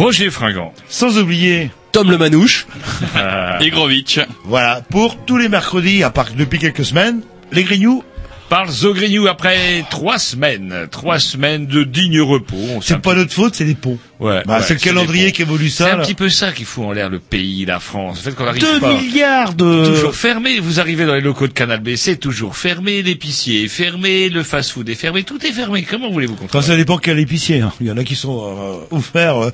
Roger Fringant. sans oublier, Tom le Manouche. Igrovitch. voilà, pour tous les mercredis, à part depuis quelques semaines, les Grignoux, Par Zogrignou après trois semaines. Trois semaines de digne repos. C'est pas notre faute, c'est les ponts. Ouais, Bah, ouais, c'est le calendrier qui évolue C'est ça. un là. petit peu ça qui fout en l'air le pays, la France. Le fait qu'on n'arrive 2 pas. milliards de... Toujours fermé. Vous arrivez dans les locaux de Canal B, c'est toujours fermé. L'épicier est fermé, le fast-food est fermé, tout est fermé. Comment voulez-vous Enfin, contrôler ça dépend quel épicier. hein. Il y en a qui sont euh, ouverts euh,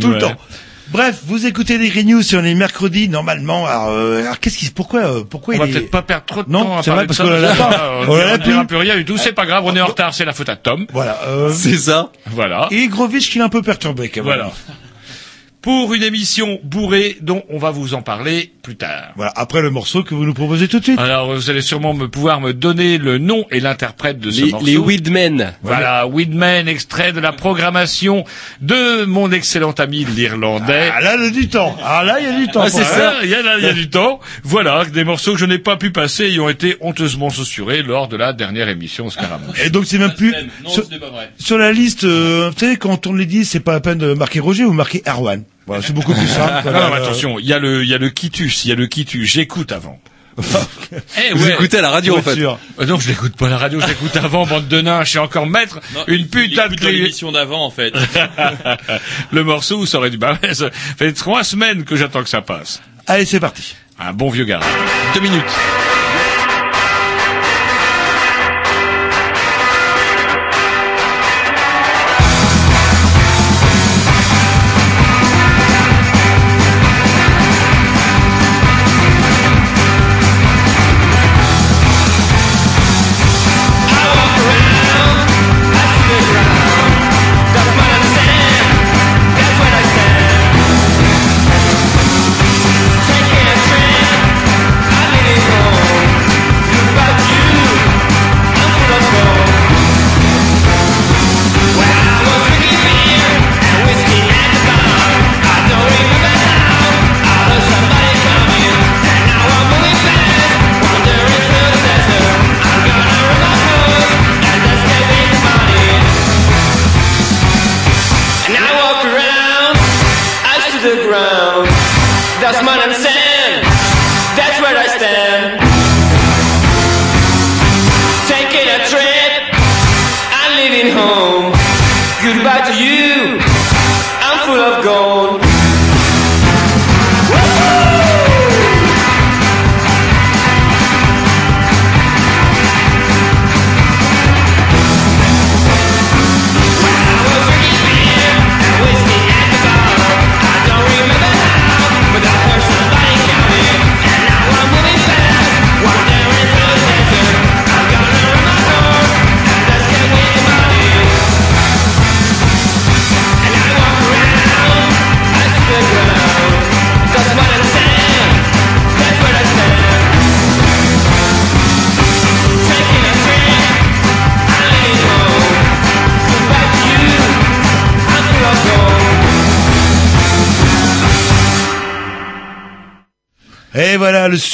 tout le temps. Bref, vous écoutez les Grignoux sur les mercredis normalement. Alors, euh, alors qu'est-ce qui, pourquoi, euh, pourquoi On va il est... peut-être pas perdre trop de Non, temps à c'est vrai, parce qu'on l'a pas. On l'a plus. plus rien du tout. C'est pas grave, on est en retard, c'est la faute à Tom. Voilà. Euh, C'est ça. Voilà. et Grovitch qui est un peu perturbé. Quand même. Voilà. Pour une émission bourrée dont on va vous en parler plus tard. Voilà. Après le morceau que vous nous proposez tout de suite. Alors, vous allez sûrement me pouvoir me donner le nom et l'interprète de ce Les, morceau. les Weedmen. Voilà, Weedman, extrait de la programmation de mon excellent ami l'Irlandais. Ah là, il y a du temps. Ah là, il y a du temps. Ah, c'est ça, il y, a, là, il y a du temps. Voilà, des morceaux que je n'ai pas pu passer et ont été honteusement censurés lors de la dernière émission Scaramouche. Et donc c'est même plus Non, sur, ce n'est pas vrai. sur la liste. euh, tu sais, quand on les 10, c'est pas la peine de marquer Roger ou marquer Erwan. Voilà, c'est beaucoup plus simple. Non, non, attention, il y a le, il y a le quitus, il y a le quitus. J'écoute avant. Eh Vous ouais. écoutez à la radio en fait. sûr. Euh, non, je l'écoute pas à la radio, je l'écoute avant, bande de nains. Je suis encore maître. une putain de clé. l'émission d'avant en fait. le morceau ça aurait dû. Bah, ça fait trois semaines que j'attends que ça passe. Allez, c'est parti. Un bon vieux gars. Deux minutes.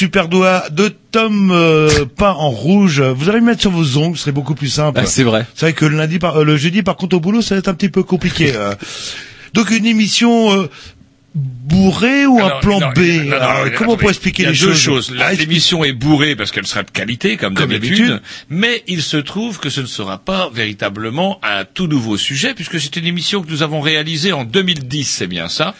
Super doigt de Tom euh, peint en rouge. Vous allez le mettre sur vos ongles, ce serait beaucoup plus simple. Ah, c'est vrai. C'est vrai que le lundi, par, euh, le jeudi, par contre, au boulot, ça va être un petit peu compliqué. euh. Donc une émission euh, bourrée ou Alors, un plan non, B? non, non, Alors, non, Comment on peut expliquer Il y a les deux choses, choses. La- Ah, L'émission est bourrée parce qu'elle sera de qualité, comme, Comme d'habitude. Mais il se trouve que ce ne sera pas véritablement un tout nouveau sujet, puisque c'est une émission que nous avons réalisée en 2010, c'est bien ça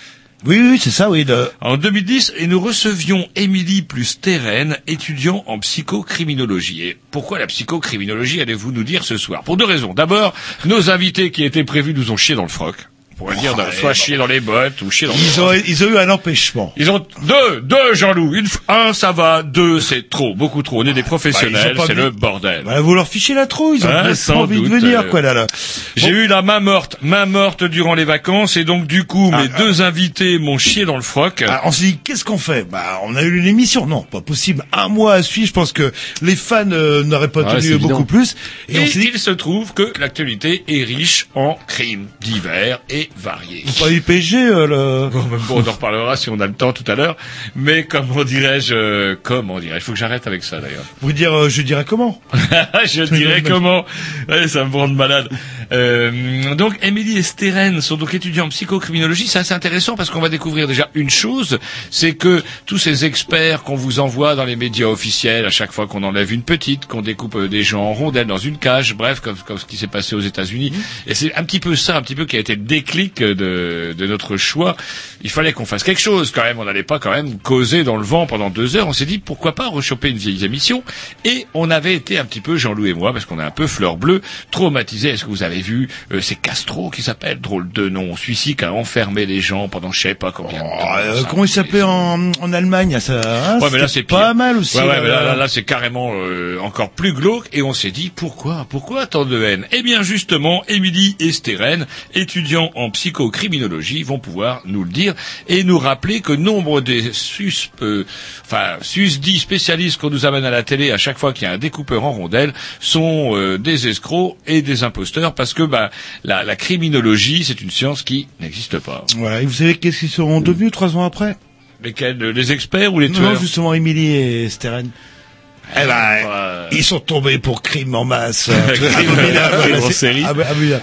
Oui, oui, c'est ça, oui. de- En 2010, et nous recevions Émilie plus Terren, étudiant en psychocriminologie. Et pourquoi la psychocriminologie, allez-vous nous dire ce soir? Pour deux raisons. D'abord, nos invités qui étaient prévus nous ont chié dans le froc. On pourrait dire, soit chier dans les bottes ou chier dans Ils froc. ont, ils ont eu un empêchement. Ils ont deux, deux Jean-Loup. Un, ça va. Deux, c'est trop, beaucoup trop. On est des professionnels, Bah, pas c'est mis- le bordel. Voilà, vous leur fichez la trop, ils ont pas sans envie doute, de venir, euh, quoi, là, là. J'ai eu la main morte, main morte durant les vacances, et donc du coup, mes Ah, deux invités m'ont chié dans le froc. Ah, on s'est dit, qu'est-ce qu'on fait? Bah, on a eu une émission. Non, pas possible. Un mois à suivre, je pense que les fans euh, n'auraient pas tenu évident. beaucoup plus. Et, Et on s'est dit, il se trouve que l'actualité est riche en crimes divers et variés. pas euh, le... Bon, on en reparlera si on a le temps tout à l'heure. Mais comment dirais-je, euh, comment dirais-je, il faut que j'arrête avec ça d'ailleurs. Vous dire, euh, je dirais comment je dirais comment. Ouais, ça me rend malade. Euh, donc, Émilie et Steren sont donc étudiants en psychocriminologie. C'est assez intéressant parce qu'on va découvrir déjà une chose, c'est que tous ces experts qu'on vous envoie dans les médias officiels, à chaque fois qu'on enlève une petite, qu'on découpe euh, des gens en rondelles dans une cage, bref, comme, comme ce qui s'est passé aux États-Unis. Et c'est un petit peu ça, un petit peu qui a été le de, de notre choix. Il fallait qu'on fasse quelque chose quand même. On n'allait pas quand même causer dans le vent pendant deux heures. On s'est dit pourquoi pas rechoper une vieille émission? Et on avait été un petit peu Jean-Loup et moi parce qu'on est un peu fleur bleue, traumatisés. Est-ce que vous avez vu euh, c'est Castro qui s'appelle drôle de nom, celui-ci qui a enfermé les gens pendant je sais pas combien de Oh, temps. euh, Ça, Comment il s'appelait en, en Allemagne ça hein, Ouais, mais là, c'est pire. pas mal aussi. Ouais, ouais, mais là, là. là, c'est carrément euh, encore plus glauque. Et on s'est dit, pourquoi? Pourquoi tant de haine? Eh bien, justement, Émilie et Steren, étudiants en psychocriminologie, vont pouvoir nous le dire et nous rappeler que nombre des sus, euh, enfin, susdits spécialistes qu'on nous amène à la télé à chaque fois qu'il y a un découpeur en rondelles sont euh, des escrocs et des imposteurs parce que bah, la, la criminologie, c'est une science qui n'existe pas. Voilà, et vous savez qu'est-ce qu'ils seront devenus trois ans après? Les experts ou les Non, tueurs? justement, Émilie et Steren. Eh ben, Euh, ils sont tombés pour crime en masse. Ah.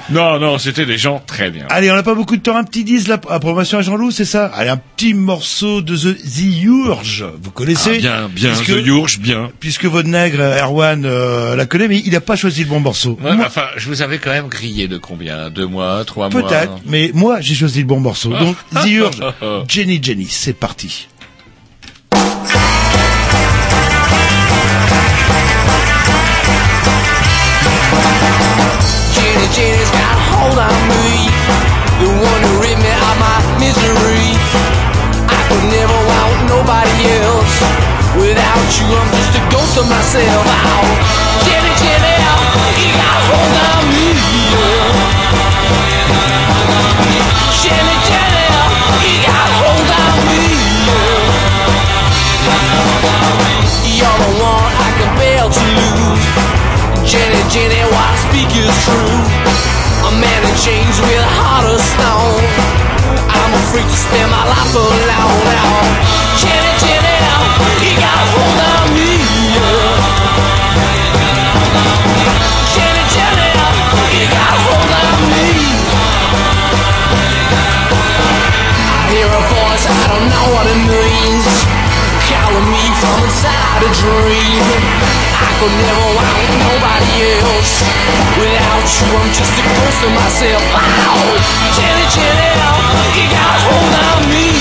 Non, non, c'était des gens très bien. Allez, on n'a pas beaucoup de temps. Un petit 10, la approbation à Jean-Loup, c'est ça? Allez, un petit morceau de The, The Urge. Vous connaissez? Ah, bien, bien, Puisque- The Urge, bien. Puisque votre nègre, Erwan, euh, la connaît, mais il n'a pas choisi le bon morceau. Ouais, Moi, enfin, je vous avais quand même grillé de combien? Deux mois, trois mois? Peut-être, mais moi, j'ai choisi le bon morceau. Donc, The Urge, Jenny Jenny, c'est parti. Hold on me. The one who rid me of my misery. I could never want nobody else. Without you, I'm just a ghost of myself. Oh, Jenny, Jenny, you got hold on me. Jenny, Jenny, you got hold on me. You're the one I can bear to lose. Jenny, Jenny, I speak is true. A man in chains with a heart of stone. I'm afraid to spend my life alone. Now, inside a dream. I could never want nobody else. Without you, I'm just a ghost of myself. Wow, Jenny, Jenny, oh, you got a hold on me.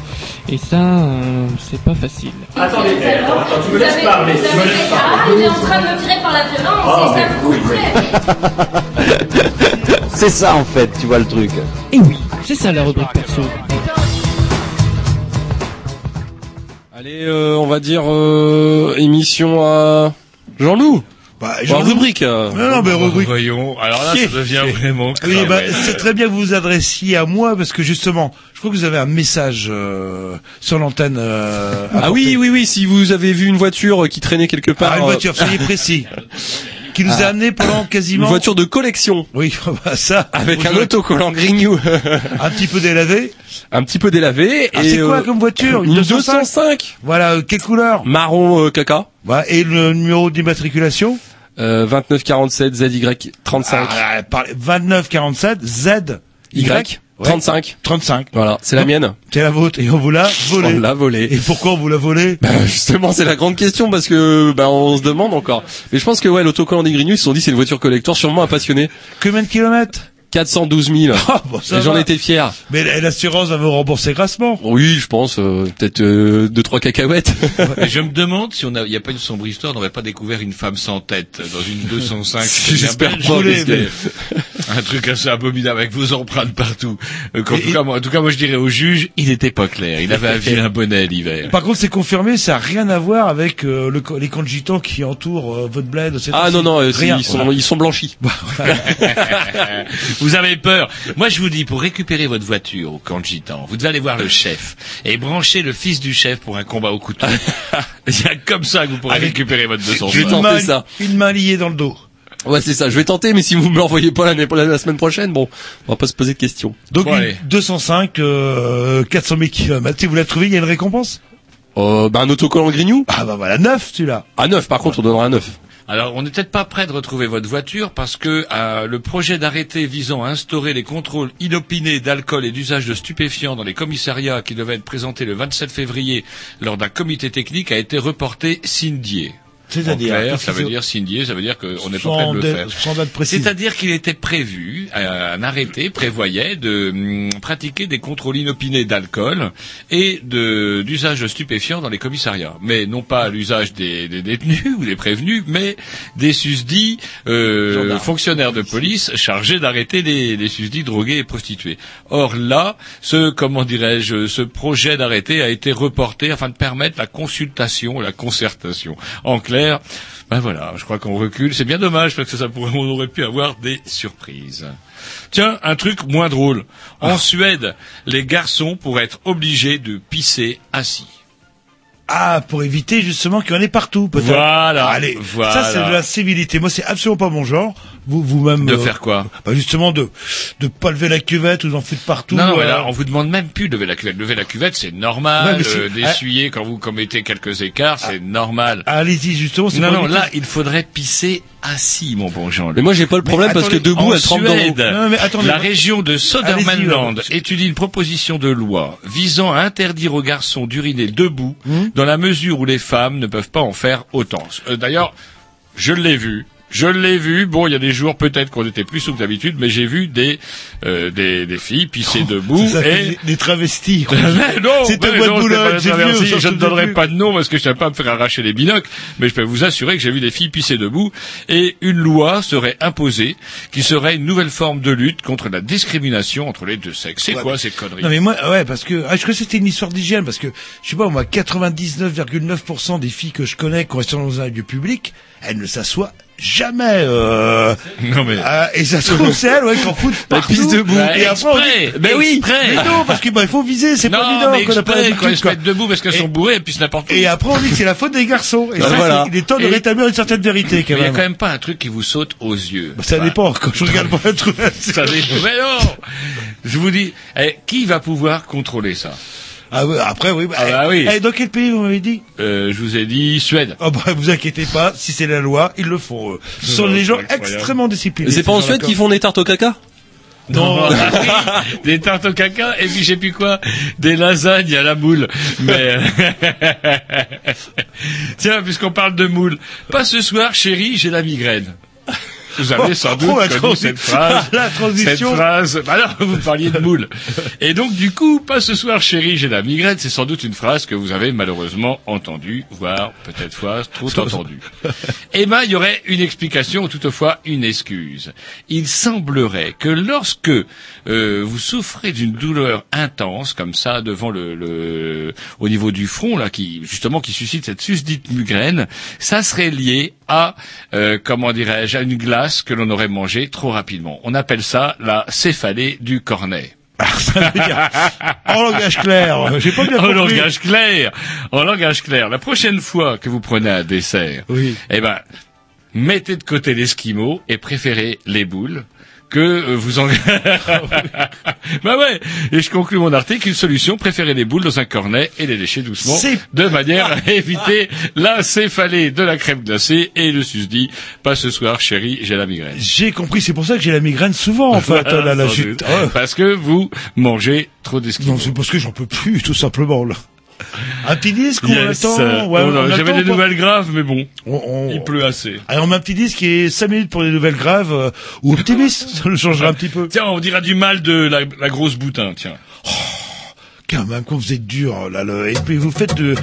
Et ça, euh, c'est pas facile. Attendez, attends, attends, tu me laisses parler, tu me laisses parler. Ah, il est en train de me tirer par la violence, Ah, c'est ça plaît. C'est ça en fait, tu vois le truc. Et oui, c'est ça la rubrique perso. Allez, euh, on va dire euh, émission à Jean-Loup. Bah, à rubrique. euh. Non, non, mais rubrique. Voyons. Alors là, ça devient vraiment. Oui, bah, c'est très bien que vous vous adressiez à moi parce que justement, je crois que vous avez un message euh, sur l'antenne. euh, Ah oui, oui, oui. Si vous avez vu une voiture qui traînait quelque part, Ah, une euh, voiture, soyez précis. Qui nous a amené pendant une quasiment. voiture de collection Oui, bah, ça. avec un autocollant Grignou, Un petit peu délavé. un petit peu délavé. Ah, et c'est quoi euh, comme voiture? Une 205 205 Voilà, euh, quelle couleur? Marron euh, caca. Voilà, Et le numéro d'immatriculation? Euh, 2947 ZY 35 ah, parlez- 2947 Z Y Ouais. 35. 35. Voilà, c'est la mienne. C'est la vôtre et on vous l'a volée. On l'a volée. Et pourquoi on vous l'a volée? Bah, justement, c'est la grande question parce que bah, on se demande encore. Mais je pense que ouais, l'autocollant des Grignou, ils se sont dit c'est une voiture collector, sûrement un passionné. Combien de kilomètres? 412 000. Ah, bon, ça Et j'en étais fier. Mais la- l'assurance va vous rembourser grassement. Oui, je pense, euh, peut-être euh, deux trois cacahuètes. Et je me demande si on a, il n'y a pas une sombre histoire, on n'aurait pas découvert une femme sans tête dans une 205. c'est bien J'espère pas, voulais, que- mais- Un truc assez abominable avec vos empreintes partout. Euh, qu'en Et- tout cas, moi, en tout cas, moi, je dirais au juge, il n'était pas clair. Il avait un vilain bonnet l'hiver. Par contre, c'est confirmé, ça a rien à voir avec euh, le, les camps de gitans qui entourent euh, votre bled. Ah non non, euh, rien. ils sont ils sont blanchis. vous avez peur. Moi, je vous dis, pour récupérer votre voiture au camp de gitan, vous devez aller voir le chef et brancher le fils du chef pour un combat au couteau. Il y a comme ça que vous pourrez Avec- récupérer votre 200 Je vais ça. Une main liée dans le dos. Ouais, c'est ça. Je vais tenter, mais si vous me l'envoyez pas l'année la, la semaine prochaine, bon, on va pas se poser de questions. Donc Bon, une allez. 205, euh, 400 000 km. Si vous la trouvez, il y a une récompense? Euh, bah un autocollant Grignou. Ah bah voilà, neuf celui-là. À 9 par contre, on donnera un 9. Alors, on n'est peut-être pas prêt de retrouver votre voiture parce que euh, le projet d'arrêté visant à instaurer les contrôles inopinés d'alcool et d'usage de stupéfiants dans les commissariats qui devait être présenté le 27 février lors d'un comité technique a été reporté signé. C'est-à-dire ça veut dire signé, ça veut dire qu'on n'est pas prêt de le faire. C'est-à-dire qu'il était prévu, euh, un arrêté prévoyait de hum, pratiquer des contrôles inopinés d'alcool et de d'usage de stupéfiants dans les commissariats, mais non pas l'usage des, des détenus ou des prévenus, mais des susdits euh, fonctionnaires de police chargés d'arrêter les, les susdits drogués et prostitués. Or là, ce comment dirais-je, ce projet d'arrêté a été reporté afin de permettre la consultation, la concertation. En clair, ben voilà, je crois qu'on recule. C'est bien dommage parce que ça pourrait, on aurait pu avoir des surprises. Tiens, un truc moins drôle. En Suède, les garçons pourraient être obligés de pisser assis. Ah, pour éviter justement qu'il y en ait partout, peut-être. Voilà, Allez, voilà. ça c'est de la civilité. Moi, c'est absolument pas mon genre. Vous, vous-même. De euh, faire quoi Bah justement de de pas lever la cuvette ou d'en foutre partout. Non, mais euh, on vous demande même plus de lever la cuvette. Lever la cuvette, c'est normal. Ouais, euh, D'essuyer quand vous commettez quelques écarts, c'est normal. Allez-y justement. Non, non, là, il faudrait pisser assis, mon bon Jean. Mais moi j'ai pas le problème Mais parce que debout En elle trempe dans l'eau. Mais attendez, la moi- région de Södermanland Allez-y, étudie une proposition de loi visant à interdire aux garçons d'uriner debout Hmm dans la mesure où les femmes ne peuvent pas en faire autant. Euh, D'ailleurs, je l'ai vu. Je l'ai vu. Bon, il y a des jours peut-être qu'on était plus souple que d'habitude, mais j'ai vu des, euh, des des filles pisser debout Ça et des, des travestis. non, C'est un bois de Boulogne, Je ne donnerai pas de nom parce que je ne pas me faire arracher les binocles, mais je peux vous assurer que j'ai vu des filles pisser debout et une loi serait imposée qui serait une nouvelle forme de lutte contre la discrimination entre les deux sexes. C'est Ouais, quoi mais- ces conneries? Non mais moi ouais parce que ah, je crois que c'était une histoire d'hygiène parce que je sais pas moi 99,9% des filles que je connais qui sont dans un lieu public elles ne s'assoient jamais euh, Non mais ah, et ça se trouve c'est elles ouais qui en foutent partout pissent debout. Bah, et après on dit exprès, mais oui exprès. mais non parce que bah, faut viser c'est pas évident qu'on n'a pas exprès, l'habitude se mettent debout parce qu'elles Et- sont bourrées, elles pissent n'importe où. et après on dit que c'est la faute des garçons et Ben ça voilà. c'est- il est temps de Et- rétablir une certaine vérité quand Mais il y a même quand même pas un truc qui vous saute aux yeux. Bah, ça Bah, dépend quand je regarde pas le truc Ça dépend. Mais non Je vous dis, eh, qui va pouvoir contrôler ça? Ah ouais, après oui. Ah bah oui. Eh, dans quel pays vous m'avez dit Euh, je vous ai dit Suède. Oh bah vous inquiétez pas, si c'est la loi, ils le font. eux. Ce sont des gens extrêmement disciplinés. C'est pas en Suède qu'ils font des tartes au caca? Non. Ah oui, des tartes au caca et puis je sais plus quoi, des lasagnes à la moule. Mais tiens, puisqu'on parle de moule, pas ce soir, chérie, j'ai la migraine. Vous avez sans doute Oh, connu cette phrase. la transition. Cette phrase. Bah non, vous parliez de moule. Et donc, du coup, pas ce soir, chérie, j'ai la migraine. C'est sans doute une phrase que vous avez malheureusement entendue, voire peut-être fois trop entendue. Eh ben, il y aurait une explication ou toutefois une excuse. Il semblerait que lorsque euh, vous souffrez d'une douleur intense comme ça devant le, le au niveau du front là, qui justement qui suscite cette susdite migraine, ça serait lié à euh, comment dirais-je à une glace que l'on aurait mangée trop rapidement. On appelle ça la céphalée du cornet. En langage clair, j'ai pas bien en compris. langage clair, en langage clair. La prochaine fois que vous prenez un dessert, Oui. eh ben, mettez de côté l'esquimau et préférez les boules que euh, vous en... bah ouais, et je conclus mon article, une solution, préférez les boules dans un cornet et les lécher doucement, de manière à éviter la céphalée de la crème glacée et le susdit, pas ce soir chérie, j'ai la migraine. J'ai compris, c'est pour ça que j'ai la migraine souvent en fait. Là, là, Parce que vous mangez trop d'esquimaux. Non, c'est parce que j'en peux plus, tout simplement là. Un petit disque ou on Yes. attend ouais, Oh on des pas nouvelles graves, mais bon, On- on- il pleut assez. Alors, on met un petit disque qui est 5 minutes pour les nouvelles graves, euh, ou optimiste, ça le changera un petit peu. Tiens, on dira du mal de la, la grosse boutin, tiens. Quand même, quand vous êtes dur, là, le, et puis vous faites de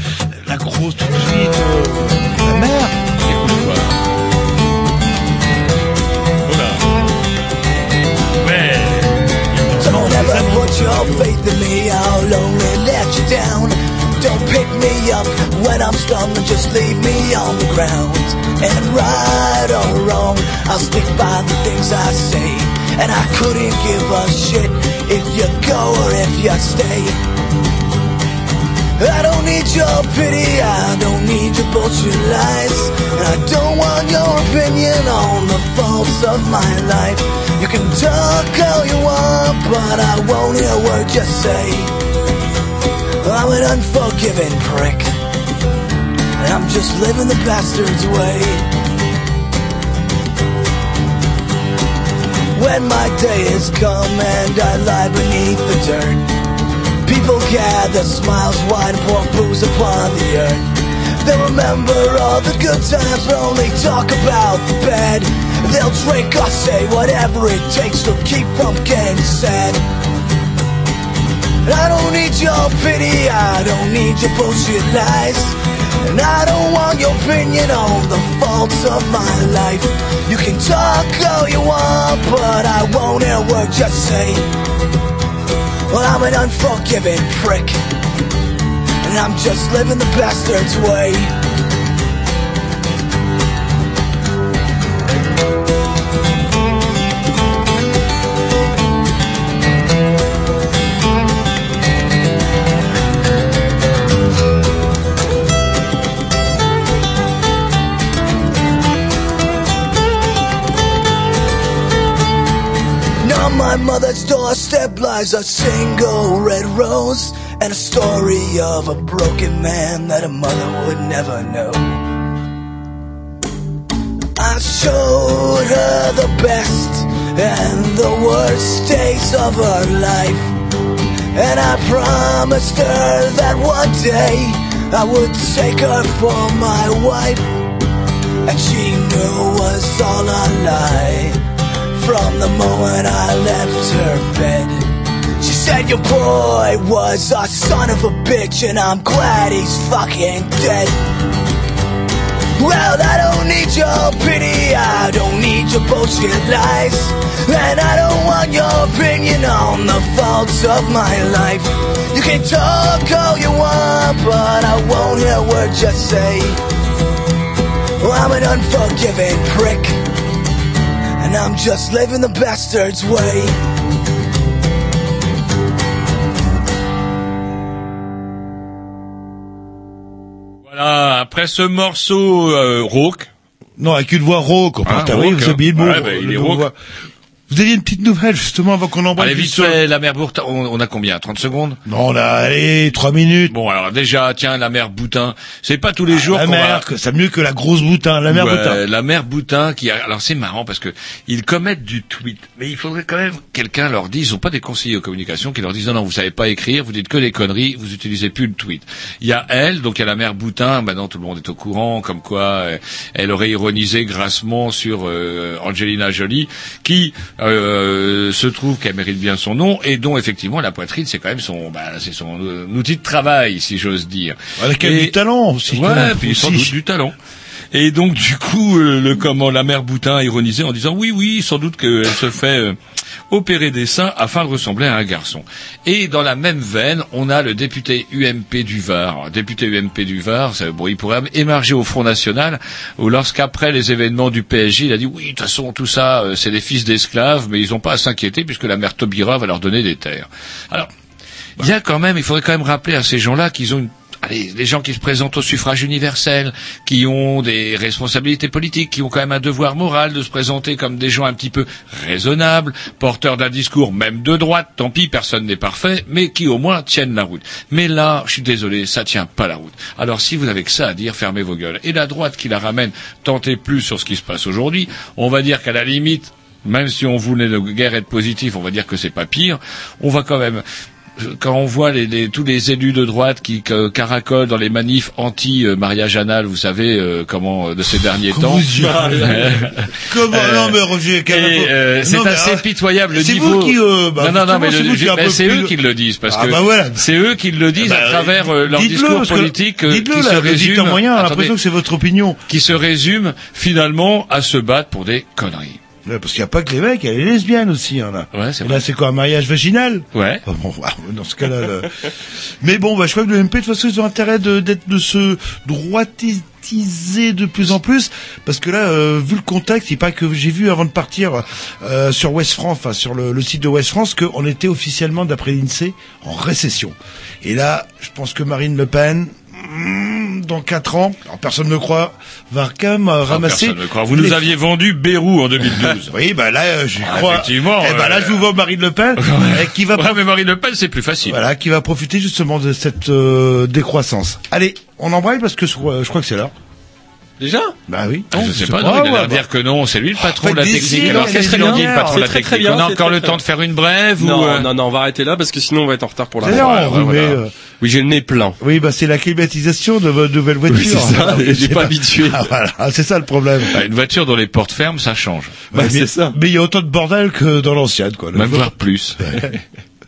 la grosse tout de suite, euh, la mère. Écoute quoi. Oh là. Ouais. Don't ever put your faith in me, I'll only let you down. Pick me up when I'm stumbling, just leave me on the ground. And right or wrong, I'll stick by the things I say. And I couldn't give a shit if you go or if you stay. I don't need your pity, I don't need your bullshit lies. And I don't want your opinion on the faults of my life. You can talk all you want, but I won't hear a word you say. I'm an unforgiving prick, and I'm just living the bastard's way. When my day has come and I lie beneath the dirt. People gather, smiles wide, and pour booze upon the earth. They'll remember all the good times, but only talk about the bad. They'll drink or say whatever it takes to keep from getting sad. I don't need your pity, I don't need your bullshit lies. And I don't want your opinion on the faults of my life. You can talk all you want, but I won't hear word you say. Well, I'm an unforgiving prick. And I'm just living the bastard's way. My mother's doorstep lies a single red rose and a story of a broken man that a mother would never know. I showed her the best and the worst days of her life. And I promised her that one day I would take her for my wife. And she knew it was all a lie from the moment I left her bed. She said your boy was a son of a bitch and I'm glad he's fucking dead. Well, I don't need your pity, I don't need your bullshit lies. And I don't want your opinion on the faults of my life. You can talk all you want, but I won't hear a word you say. I'm an unforgiving prick, and I'm just living the bastard's way. Voilà, après ce morceau euh, rauque, Non, avec une voix rauque, on Ah, oui, rauque, vous hein. habillez le mot. Ouais, bah, il est rauque. Vous aviez une petite nouvelle justement avant qu'on embraye Allez, vite fait, la mère Boutin, on, on a combien 30 secondes? Non, on a allez, trois minutes. Bon, alors déjà, tiens, la mère Boutin, c'est pas tous les jours La qu'on mère, va... c'est mieux que la grosse boutin, la mère Ouais, boutin. La mère Boutin qui a... Alors c'est marrant parce que ils commettent du tweet, mais il faudrait quand même que quelqu'un leur dise, ils ont pas des conseillers aux communications qui leur disent non non vous savez pas écrire, vous dites que des conneries, vous utilisez plus le tweet. Il y a elle, donc il y a la mère Boutin, maintenant tout le monde est au courant, comme quoi euh, elle aurait ironisé grassement sur euh, Angelina Jolie, qui euh, se trouve qu'elle mérite bien son nom et dont effectivement la poitrine c'est quand même son, bah, c'est son euh, outil de travail si j'ose dire. Elle a quand même Et- du talent aussi. Ouais, puis sans doute du talent. Et donc du coup, euh, le comment la mère Boutin a ironisé en disant oui, oui, sans doute qu'elle se fait euh, opérer des seins afin de ressembler à un garçon. Et dans la même veine, on a le député UMP du Var. Député UMP du Var, bon, il pourrait émerger au Front National, où lorsqu'après les événements du PSG, il a dit oui, de toute façon, tout ça, euh, c'est des fils d'esclaves, mais ils n'ont pas à s'inquiéter puisque la mère Taubira va leur donner des terres. Alors, il y a quand même, il faudrait quand même rappeler à ces gens-là qu'ils ont une Les gens qui se présentent au suffrage universel, qui ont des responsabilités politiques, qui ont quand même un devoir moral de se présenter comme des gens un petit peu raisonnables, porteurs d'un discours même de droite, tant pis, personne n'est parfait, mais qui au moins tiennent la route. Mais là, je suis désolé, ça tient pas la route. Alors si vous n'avez que ça à dire, fermez vos gueules. Et la droite qui la ramène, tentez plus sur ce qui se passe aujourd'hui, on va dire qu'à la limite, même si on voulait de guerre être positif, on va dire que c'est pas pire, on va quand même quand on voit les, les- tous les élus de droite qui que- caracolent dans les manifs anti-mariage anal, vous savez euh, comment euh, de ces derniers temps. Allez. Comment Euh, Non mais Roger, euh, c'est assez ah, pitoyable le c'est niveau. vous qui, euh, bah, non non non mais c'est c'est eux qui le disent parce Ah, que bah voilà. c'est eux qui le disent Bah, à travers euh, leur discours politique euh, Dites-le qui se résume moyen, l'impression que c'est votre opinion. qui se résume finalement à se battre pour des conneries. Parce qu'il n'y a pas que les mecs, il y a les lesbiennes aussi. Hein, là. Ouais, c'est là, c'est quoi, un mariage vaginal? Ouais. Ah bon, ah, dans ce cas-là. là. Mais bon, bah, je crois que le MP, de toute façon, ils ont intérêt de, d'être, de se droitiser de plus en plus, parce que là, euh, vu le contexte, il paraît que j'ai vu avant de partir euh, sur West France, enfin sur le, le site de West France, qu'on était officiellement, d'après l'INSEE, en récession. Et là, je pense que Marine Le Pen, dans quatre ans, alors personne ne croit, va quand même euh, ramasser. Personne ne croit. Vous nous aviez vendu Bérou en 2012. oui, bah là, euh, je Ah, crois. effectivement, Eh ben là, je vous vois Marine Le Pen, qui va, Ouais, mais Marine Le Pen, c'est plus facile. voilà, qui va profiter justement de cette euh, décroissance. Allez, on embraye parce que je crois, je crois que c'est l'heure. Déjà Bah oui. Ah, je sais pas, Ah, non, il a l'air de bah. dire que non, c'est lui le patron de la technique. Alors c'est qu'est-ce très qu'il en dit le patron de la technique On a encore le temps de faire une brève Non, euh, non, non, on va arrêter là parce que sinon on va être en retard pour la met, euh, Oui, j'ai le nez plein. oui, bah c'est la climatisation de votre nouvelle voiture. Oui, c'est ça, j'ai c'est pas habitué. Ah, voilà, c'est ça le problème. bah, une voiture dont les portes ferment, ça change. Bah, mais, c'est ça. Mais il y a autant de bordel que dans l'ancienne, quoi. Même voire plus.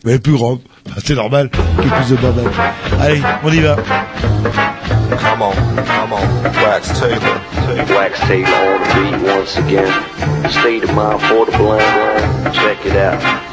Mais plus grande. Bah, c'est normal qu'il y ait plus de bordel. Allez, on y va. Come on, come on, Wax Taylor. Wax Taylor on the beat once again. State of mind for the blind. Check it out.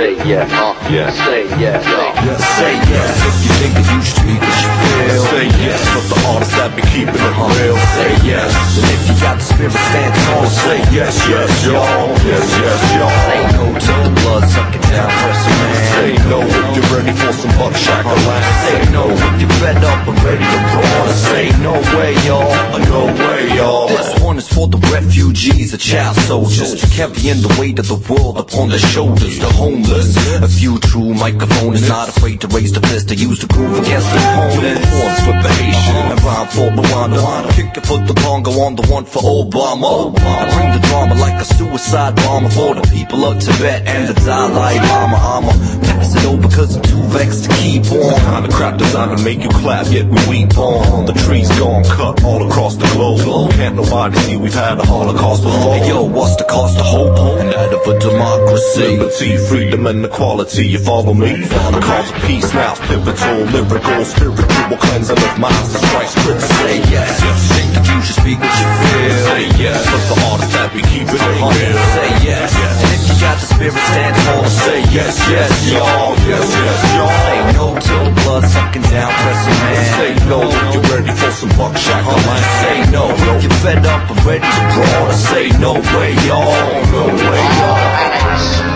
Say yes. Uh, yes. Say yes. Uh, Say yes if you think that you should speak what you feel. Say yes for the artists that be keeping it real. Say yes. And if you got the spirit, stand tall. Say yes, yes, y'all. Yes, yes, y'all. Say no to the blood sucking down, pressing man. Say no if you're ready for some buckshot land. Say no if you're fed up and ready to brawl. Say no way, y'all. No way, y'all. This one is for the refugees, the child soldiers. Too heavy in the weight of the world upon their shoulders. The homeless. A few true microphone is not afraid to raise the fist to use the groove against the opponent. Horns with the Haitian and rhyme for Rwanda. Kick it for the Congo on the one for Obama. I bring the drama like a suicide bomber for the people of Tibet and the Dalai Lama. I'ma pass it over cause I'm too vexed to keep on. The Kind of crap designed to make you clap, yet we weep on. The trees gone cut all across the globe. Can't nobody see we've had a Holocaust before. Hey, yo, what's the cost of hope and that of a democracy? Liberty, freedom, and equality. You follow me? The cause peace now, pivotal, lyrical, spiritual cleansing of minds. That's Christ critical. Say yes. Think that you should speak what you feel. Say yes. For the artists that be keeping it real. Say yes. And if you got the spirit, stand tall. Say yes, yes, y'all. Yes, yes, y'all. Say no the blood sucking down, pressing man. Say no you're ready for some buckshot land. Say no you're fed up and ready to brawl. Say no way, y'all. No way, y'all.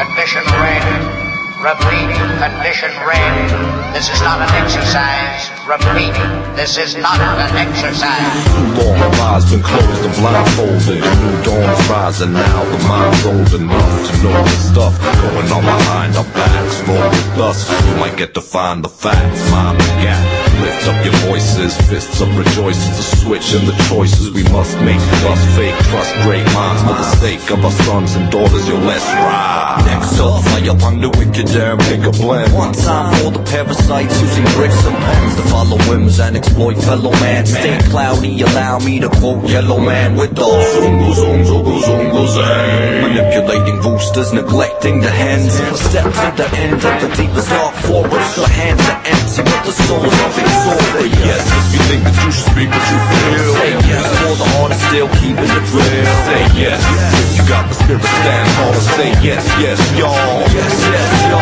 Admission granted. Repeat, condition red. This is not an exercise. repeat, this is not an exercise. Long eyes been closed and blindfolded. A new dawn's rising now. The mind's old enough to know the stuff going on behind our backs. Roll with us, you might get to find the facts. Mind the gap. Lift up your voices, fists up rejoices. The switch and the choices we must make. Trust fake, trust great minds for the sake of our sons and daughters. Yo, let's ride. Next up, fire upon the wicked damn pick a blend. One time for the parasites using bricks and pens to follow whims and exploit fellow man. Stay cloudy, allow me to quote Yellow Man with the zoom, zoom, zoom, zoom, Manipulating boosters, neglecting the hens. Step to the end of the deepest dark forest. The hands are empty, but the souls are exalted. Yes, if you think that you should speak what you feel. Say yes, for the heart is still keeping it real. Say yes, if you got the spirit, stand tall say yes, yes, y'all. Yes, yes, y'all.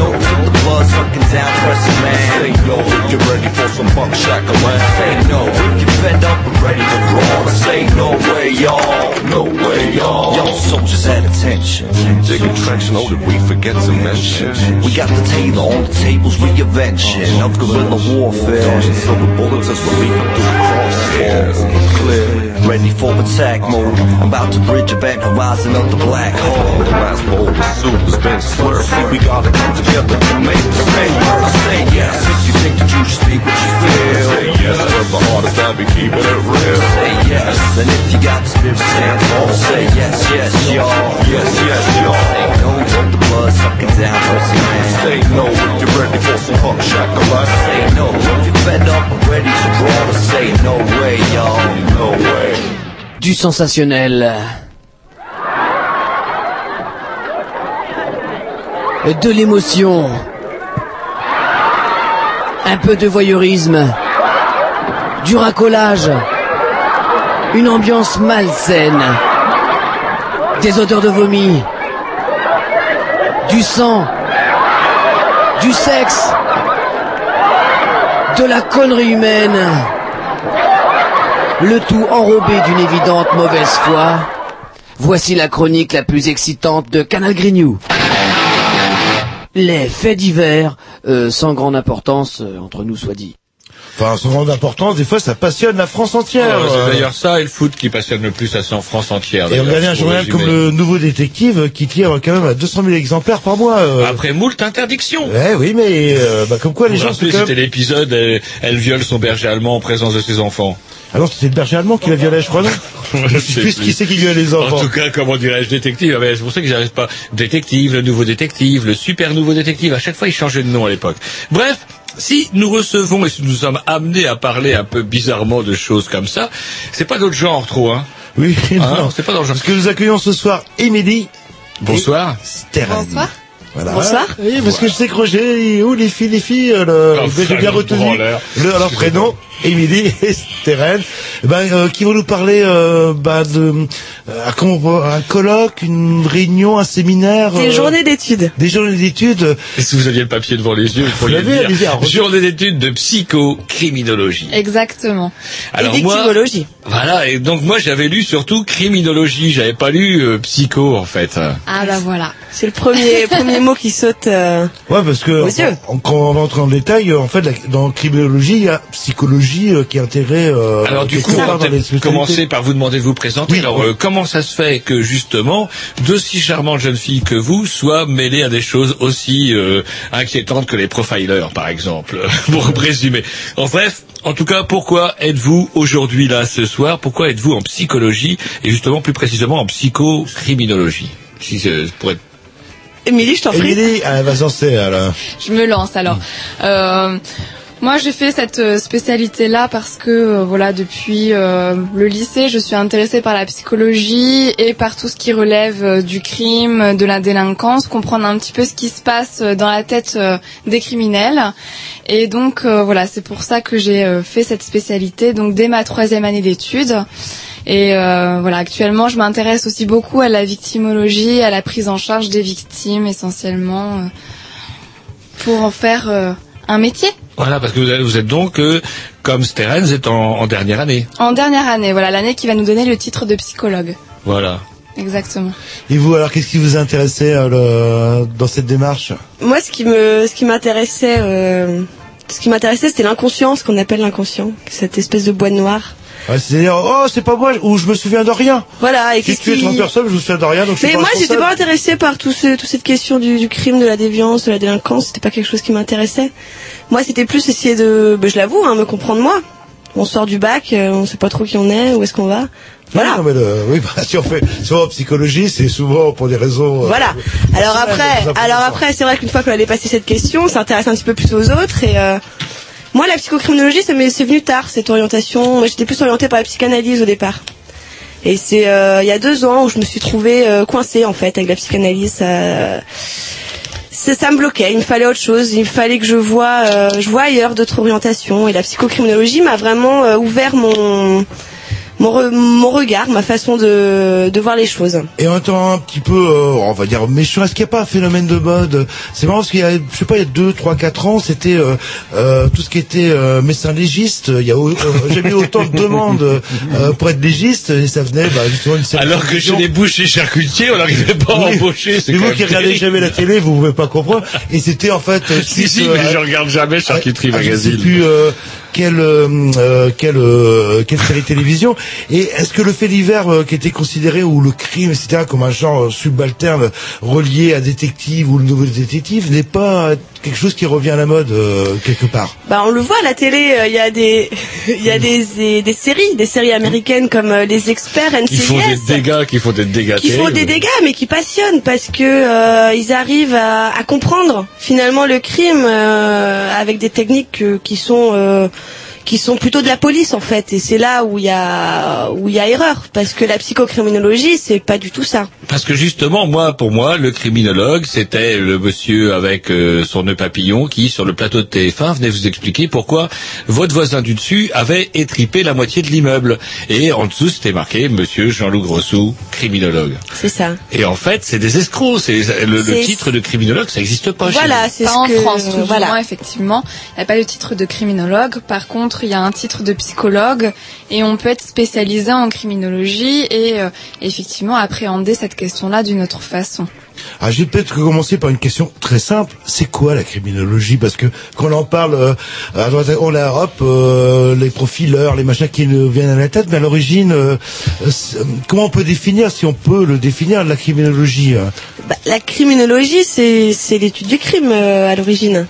To the buzz, fucking down, pressing man. Say no if you're ready for some buck shackling. Say no if you're fed up and ready to brawl. Say no way, y'all. No way, y'all. Young soldiers at attention. Digging trench, know that we forget to mention. We got the tailor on the tables, reinvention of guerrilla warfare. Dodging silver bullets as we're leaping through the crosshairs. Clear, ready for attack mode. I'm about to bridge event horizon of the black hole. The last bowl of soup has been slurped. We gotta come together to make the same work. Say yes if you think that you should speak what you feel. Say yes, cause the hardest I'll be keeping it real. Say yes, and if you got the spirit, stand tall. Say yes, yes, y'all. Yes, yes, y'all. Say no from the buzz, fucking down, pressing man. Say no if you're ready for some huck shakalaka. Say no if you're fed up and ready to brawl. Say no way, y'all. No way. Du sensationnel. De l'émotion. Un peu de voyeurisme. Du racolage. Une ambiance malsaine. Des odeurs de vomi. Du sang. Du sexe. De la connerie humaine. Le tout enrobé d'une évidente mauvaise foi. Voici la chronique la plus excitante de Canal Grignou. Les faits divers, euh, sans grande importance, euh, entre nous soit dit. Enfin, sans grande importance, des fois, ça passionne la France entière. Euh, C'est d'ailleurs ça et le foot qui passionne le plus à en France entière. Et gagne un journal résumer. comme le Nouveau Détective euh, qui tire quand même à 200 000 exemplaires par mois. euh. Après moult interdictions. Eh oui, mais euh, bah, comme quoi les gens c'était même... l'épisode, elle, elle viole son berger allemand en présence de ses enfants. Alors c'est le berger allemand qui l'a violé, je crois, non Je sais Plus qui c'est qui viole les enfants En tout cas, comment dirais-je, détective? Ah ben, c'est pour ça que j'arrive pas. Détective, le nouveau détective, le super nouveau détective. À chaque fois, il changeait de nom à l'époque. Bref. Si nous recevons et si nous sommes amenés à parler un peu bizarrement de choses comme ça, c'est pas notre genre trop, hein. Oui, Hein, non. c'est pas dans le genre. Parce que nous accueillons ce soir Émilie Bonsoir. Sterren. Bonsoir. Voilà. Bonsoir. Oui, parce que je sais que Roger, où les filles, les filles, euh, le, Enfin, j'ai bien retenu branleur. le, leur prénom, Émilie et Sterren, eh ben, euh, qui vont nous parler euh, bah, de euh, un colloque, une réunion, un séminaire, Des euh, journées d'études. des journées d'études. Et si vous aviez le papier devant les yeux, vous pourriez le dire. Journée d'études de psychocriminologie. Exactement. Alors et moi, voilà, et donc moi j'avais lu surtout criminologie, j'avais pas lu euh, psycho en fait. Ah bah voilà. C'est le premier, premier mot qui saute. euh, Ouais, parce que Aux yeux. en- quand on va entrer en détail, en fait, la- dans criminologie, il y a psychologie euh, qui euh, Alors du coup, on va peut-être commencer par vous demander de vous présenter. Oui, Alors oui. euh, comment ça se fait que justement deux si charmantes jeunes filles que vous soient mêlées à des choses aussi euh, inquiétantes que les profilers par exemple, pour résumer. En bref, en tout cas, pourquoi êtes-vous aujourd'hui là ce soir? Pourquoi êtes-vous en psychologie et justement plus précisément en psychocriminologie? Si c'est pour être Émilie, je t'en prie. Émilie, elle va s'en alors. Je me lance alors. Euh, moi, j'ai fait cette euh, spécialité-là parce que, euh, voilà, depuis euh, le lycée, je suis intéressée par la psychologie et par tout ce qui relève du crime, de la délinquance, comprendre un petit peu ce qui se passe dans la tête des criminels. Et donc, voilà, c'est pour ça que j'ai fait cette spécialité, donc dès ma troisième année d'études. Et voilà, actuellement, je m'intéresse aussi beaucoup à la victimologie, à la prise en charge des victimes, essentiellement, pour en faire un métier. Voilà parce que vous êtes, vous êtes donc euh, comme Sterren, vous êtes en, en dernière année. En dernière année, voilà, l'année qui va nous donner le titre de psychologue. Voilà. Exactement. Et vous, alors, qu'est-ce qui vous intéressait euh, le- dans cette démarche? Moi, ce qui me, ce qui m'intéressait euh, ce qui m'intéressait, c'était l'inconscient, ce qu'on appelle l'inconscient, cette espèce de boîte noire. Ouais, C'est-à-dire, oh, c'est pas moi, ou je me souviens de rien. Voilà, et J'ai qu'est-ce tué qui... 30 personnes, je me souviens de rien, donc je suis Mais pas moi, j'étais responsable. pas intéressée par tout ce, toute cette question du, du crime, de la déviance, de la délinquance. C'était pas quelque chose qui m'intéressait. Moi, c'était plus essayer de, ben, je l'avoue, hein, me comprendre moi. On sort du bac, euh, on sait pas trop qui on est, où est-ce qu'on va. Voilà. Non, mais le- oui, bah, si on fait, souvent en psychologie, c'est souvent pour des raisons. euh, Voilà. Alors personnelles, après, alors après, c'est vrai qu'une fois qu'on a dépassé cette question, on s'intéresse un petit peu plus aux autres et euh, moi, la psychocriminologie, ça c'est venu tard cette orientation. Moi, j'étais plus orientée par la psychanalyse au départ. Et c'est euh, il y a deux ans où je me suis trouvée euh, coincée en fait avec la psychanalyse. Ça, ça, me bloquait. Il me fallait autre chose. Il fallait que je vois, euh, je vois ailleurs d'autres orientations. Et la psychocriminologie m'a vraiment euh, ouvert mon mon, re- mon regard, ma façon de, de voir les choses. Et en étant un petit peu, euh, on va dire, méchant, est-ce qu'il n'y a pas un phénomène de mode? C'est marrant parce qu'il y a, je sais pas, il y a deux, trois, quatre ans, c'était euh, euh, tout ce qui était euh, médecin légiste. Il y a au- euh, jamais eu autant de demandes euh, pour être légiste et ça venait bah, justement une certaine Alors que chez les bouchers charcutiers, on n'arrivait pas à Oui. embaucher. c'est Mais quand vous même qui regardez jamais la télé, vous pouvez pas comprendre. Et c'était en fait. euh, Si, si, euh, mais je regarde jamais Charcuterie ah, Je sais Magazine. Plus euh, quelle euh, euh, quelle euh, quelle série télévision. Et est-ce que le fait divers euh, qui était considéré ou le crime etc comme un genre euh, subalterne relié à détective ou le nouveau détective n'est pas quelque chose qui revient à la mode euh, quelque part. Bah, on le voit à la télé, euh, il y a des, il y a des, des, des séries, des séries américaines comme euh, les experts NCIS. Qui font des dégâts, qui font des dégâts qui font des dégâts mais qui passionnent parce que euh, ils arrivent à, à comprendre finalement le crime euh, avec des techniques qui sont euh, qui sont plutôt de la police en fait et c'est là où il y a où il y a erreur parce que la psychocriminologie c'est pas du tout ça. Parce que justement, moi, pour moi, le criminologue, c'était le monsieur avec euh, son nœud papillon qui, sur le plateau de TF1, venait vous expliquer pourquoi votre voisin du dessus avait étripé la moitié de l'immeuble. Et en dessous, c'était marqué Monsieur Jean-Loup Grossou, criminologue. C'est ça. Et en fait, c'est des escrocs. C'est le, titre de criminologue, ça n'existe pas. chez Voilà, c'est Pas ce en que France, tout voilà. moins, effectivement. Il n'y a pas le titre de criminologue. Par contre, il y a un titre de psychologue et on peut être spécialisé en criminologie et euh, effectivement appréhender cette question-là d'une autre façon. Ah, je vais peut-être commencer par une question très simple. C'est quoi la criminologie? Parce que quand on en parle euh, à droite, on a hop, euh, les profileurs, les machins qui nous viennent à la tête, mais à l'origine, euh, comment on peut définir, si on peut le définir, la criminologie euh Bah, la criminologie c'est l'étude du crime euh, à l'origine.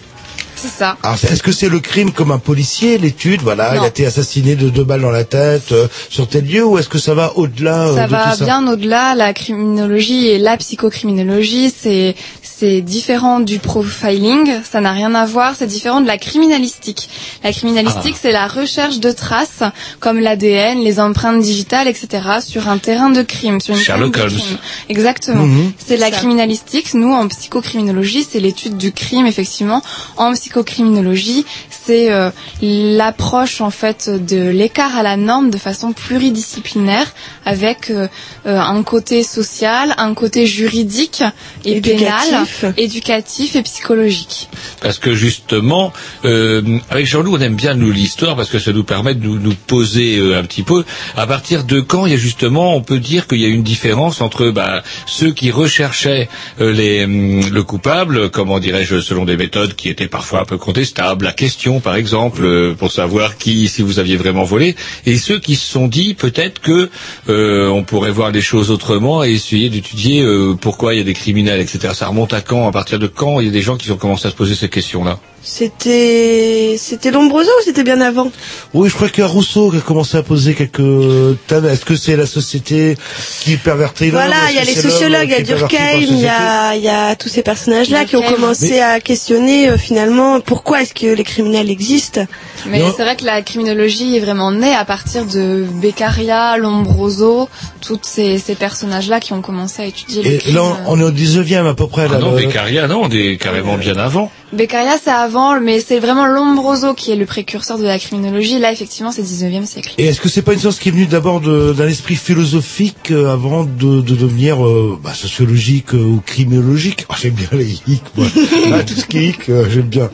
C'est ça. Alors, est-ce que c'est le crime comme un policier, l'étude, voilà, il a été assassiné de deux balles dans la tête euh, sur tel lieu, ou est-ce que ça va au-delà euh, Ça de va tout ça bien au-delà. La criminologie et la psychocriminologie, c'est c'est différent du profiling. Ça n'a rien à voir. C'est différent de la criminalistique. La criminalistique, Ah. c'est la recherche de traces comme l'ADN, les empreintes digitales, etc. sur un terrain de crime, sur une Sherlock scène de Holmes. crime. Exactement. Mhm. C'est la criminalistique. Nous, en psychocriminologie, c'est l'étude du crime, effectivement. En psychocriminologie, c'est euh, l'approche en fait de l'écart à la norme de façon pluridisciplinaire, avec euh, euh, un côté social, un côté juridique et Éducatif. pénal, éducatif et psychologique. Parce que justement, euh, avec Jean-Loup, on aime bien nous l'histoire parce que ça nous permet de nous, nous poser euh, un petit peu. À partir de quand il y a justement, on peut dire qu'il y a une différence entre bah, ceux qui recherchaient euh, les, hum, le coupable, comment dirais-je, selon des méthodes qui étaient parfois un peu contestables, la question par exemple euh, pour savoir qui, si vous aviez vraiment volé, et ceux qui se sont dit peut-être que euh, on pourrait voir les choses autrement et essayer d'étudier euh, pourquoi il y a des criminels, etc. Ça remonte à quand À partir de quand il y a des gens qui ont commencé à se poser ces questions-là? C'était c'était Lombroso ou c'était bien avant? Oui, je crois qu'il y a Rousseau qui a commencé à poser quelques thèmes. Est-ce que c'est la société qui pervertit? L'homme Voilà, il y a les sociologues, il y a Durkheim, il y a, il y a tous ces personnages-là qui ont commencé Mais- à questionner euh, finalement pourquoi est-ce que les criminels existent? Mais Non. c'est vrai que la criminologie est vraiment née à partir de Beccaria, Lombroso, tous ces, ces personnages-là qui ont commencé à étudier les Et crimes. là, on est au 19e à peu près. Ah là, non, le- Beccaria, non, on est carrément bien avant. Beccaria, c'est avant, mais c'est vraiment Lombroso qui est le précurseur de la criminologie. Là, effectivement, c'est 19e siècle. Et est-ce que c'est pas une science qui est venue d'abord d'un esprit philosophique euh, avant de, de devenir euh, bah, sociologique euh, ou criminologique? Ah, J'aime bien les hic, moi. Ah, tout ce qui est hic, euh, j'aime bien.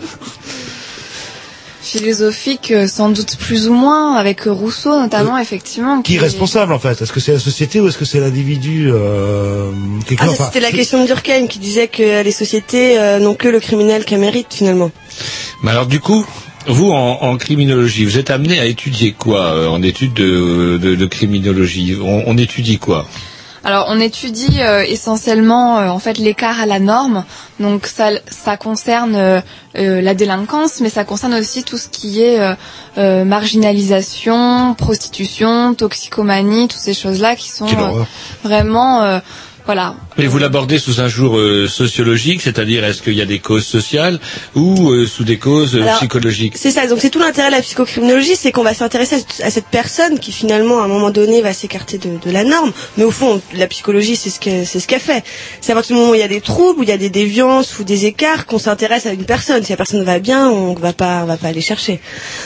Philosophique, euh, sans doute plus ou moins, avec euh, Rousseau notamment, effectivement. Qui est responsable en fait Est-ce que c'est la société ou est-ce que c'est l'individu euh, Ah, enfin, c'était la question de Durkheim qui disait que les sociétés euh, n'ont que le criminel qu'elles méritent finalement. Mais alors du coup, vous, en, en criminologie, vous êtes amené à étudier quoi euh, en études de, de, de criminologie? On, on étudie quoi? Alors, on étudie euh, essentiellement euh, en fait l'écart à la norme. Donc ça, ça concerne euh, la délinquance, mais ça concerne aussi tout ce qui est marginalisation, prostitution, toxicomanie, toutes ces choses-là qui sont euh, vraiment euh, voilà. Mais vous l'abordez sous un jour euh, sociologique, c'est-à-dire est-ce qu'il y a des causes sociales ou euh, sous des causes euh, Alors, psychologiques C'est ça, donc c'est tout l'intérêt de la psychocriminologie, c'est qu'on va s'intéresser à, à cette personne qui finalement à un moment donné va s'écarter de, de la norme. Mais au fond, la psychologie c'est ce que c'est ce qu'elle fait. C'est à partir du moment où il y a des troubles, où il y a des déviances ou des écarts qu'on s'intéresse à une personne. Si la personne va bien, on va pas on va pas aller chercher.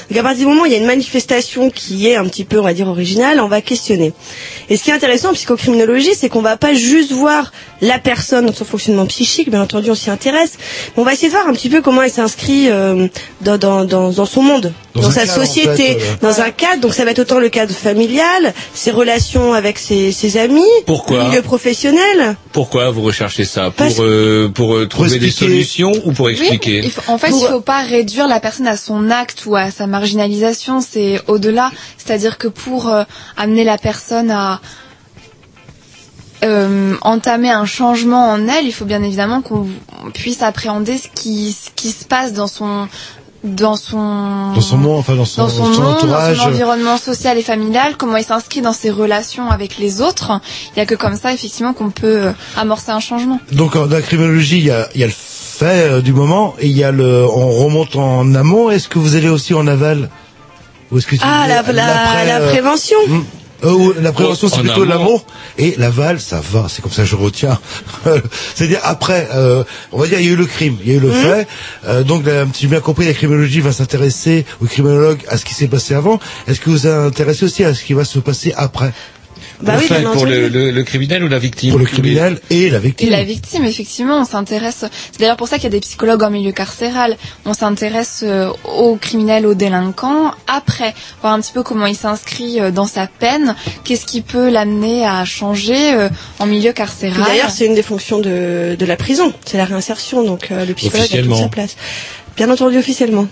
Donc à partir du moment où il y a une manifestation qui est un petit peu on va dire originale, on va questionner. Et ce qui est intéressant en psychocriminologie, c'est qu'on va pas juste voir la personne dans son fonctionnement psychique, bien entendu on s'y intéresse, mais on va essayer de voir un petit peu comment elle s'inscrit euh, dans, dans, dans, dans son monde, Dans sa cadre, en société, fait, euh. dans un cadre, donc ça va être autant le cadre familial, ses relations avec ses, ses amis, Pourquoi le milieu professionnel. Pourquoi vous recherchez ça Parce- Pour, euh, pour euh, trouver des solutions ou pour expliquer Oui, il faut- en fait, il faut pas réduire la personne à son acte ou à sa marginalisation. C'est au-delà. C'est-à-dire que pour euh, amener la personne à euh, entamer un changement en elle, il faut bien évidemment qu'on puisse appréhender ce qui, ce qui se passe dans son dans son Dans son monde, enfin dans son, dans son, son monde, entourage. dans son environnement social et familial, comment il s'inscrit dans ses relations avec les autres. Il n'y a que comme ça, effectivement, qu'on peut euh, amorcer un changement. Donc en- dans la criminologie, il y a, il y a le fait euh, du moment et il y a le. On remonte en amont. Est-ce que vous allez aussi en aval? Ou est-ce que tu Ah, la, la, prévention. hmm. Euh, ou la prévention, En c'est plutôt l'amour. Et l'aval, ça va. C'est comme ça que je retiens. C'est-à-dire après, euh, on va dire, il y a eu le crime, il y a eu le Mhm. fait. Euh, donc, si j'ai bien compris, la criminologie va s'intéresser, ou criminologue, à ce qui s'est passé avant. Est-ce que vous vous intéressez aussi à ce qui va se passer après? Bah Pour oui, bien pour le, le, le criminel ou la victime? Pour le criminel et la Et victime. la victime, effectivement, on s'intéresse. C'est d'ailleurs pour ça qu'il y a des psychologues en milieu carcéral. On s'intéresse euh, aux criminels, aux délinquants. Après, voir un petit peu comment il s'inscrit euh, dans sa peine. Qu'est-ce qui peut l'amener à changer euh, en milieu carcéral? D'ailleurs, c'est une des fonctions de, de la prison, c'est la réinsertion, donc euh, le psychologue a toute sa place. Bien entendu officiellement.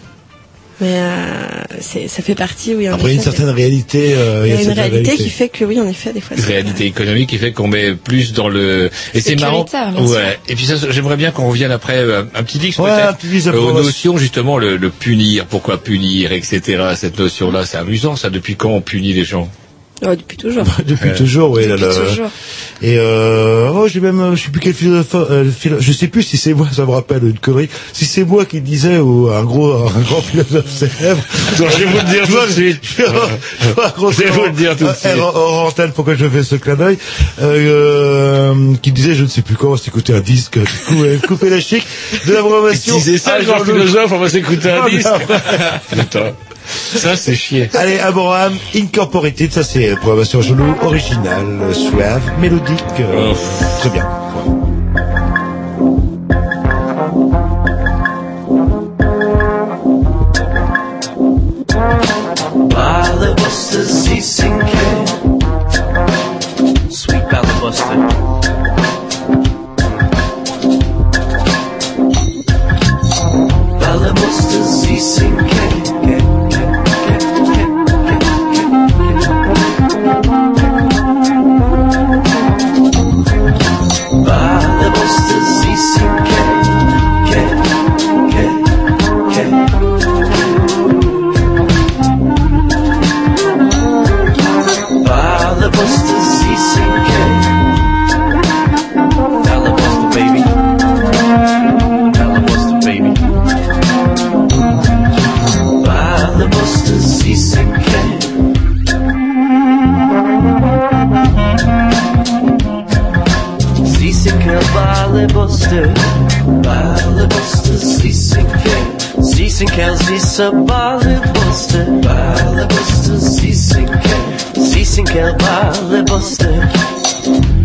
Mais euh, c'est- ça fait partie, oui. en Après, il y a une certaine réalité. euh, Il y a une réalité qui fait que, oui, en effet, des fois. c'est- réalité économique qui fait qu'on met plus dans le et c'est marrant. ouais. et puis ça j'aimerais bien qu'on revienne après euh, un petit dix Ouais, peut-être. euh, aux notions justement le, le punir. Pourquoi punir etc cette notion là c'est amusant ça. Depuis quand on punit les gens? Ouais, depuis toujours. Depuis Euh, toujours, oui. Depuis là, là. toujours. Et euh, oh, j'ai même, euh, je sais plus quel philosophe, euh, philo- je sais plus si c'est moi, ça me rappelle une connerie. Si c'est moi qui disais ou un gros, un grand philosophe célèbre. je vais vous le dire tout de suite. Je vais vous le dire tout de suite. Antenne, pourquoi je fais ce clin d'œil euh, euh, Qui disait, je ne sais plus quand, on s'écoutait un disque, du coup, euh, couper la chic de la programmation. Il disait ça, Ah, Jean-Luc. philosophe, on va s'écouter un disque. Putain. Ça, c'est chier. Allez, Abraham, Incorporated, ça c'est programmation Jolo originale, suave, mélodique, euh, très bien. Sweet Buster. Ballad Buster CCK. CCK Zisa Ballad Buster. Ballad Buster CCK. CCK Ballad Buster.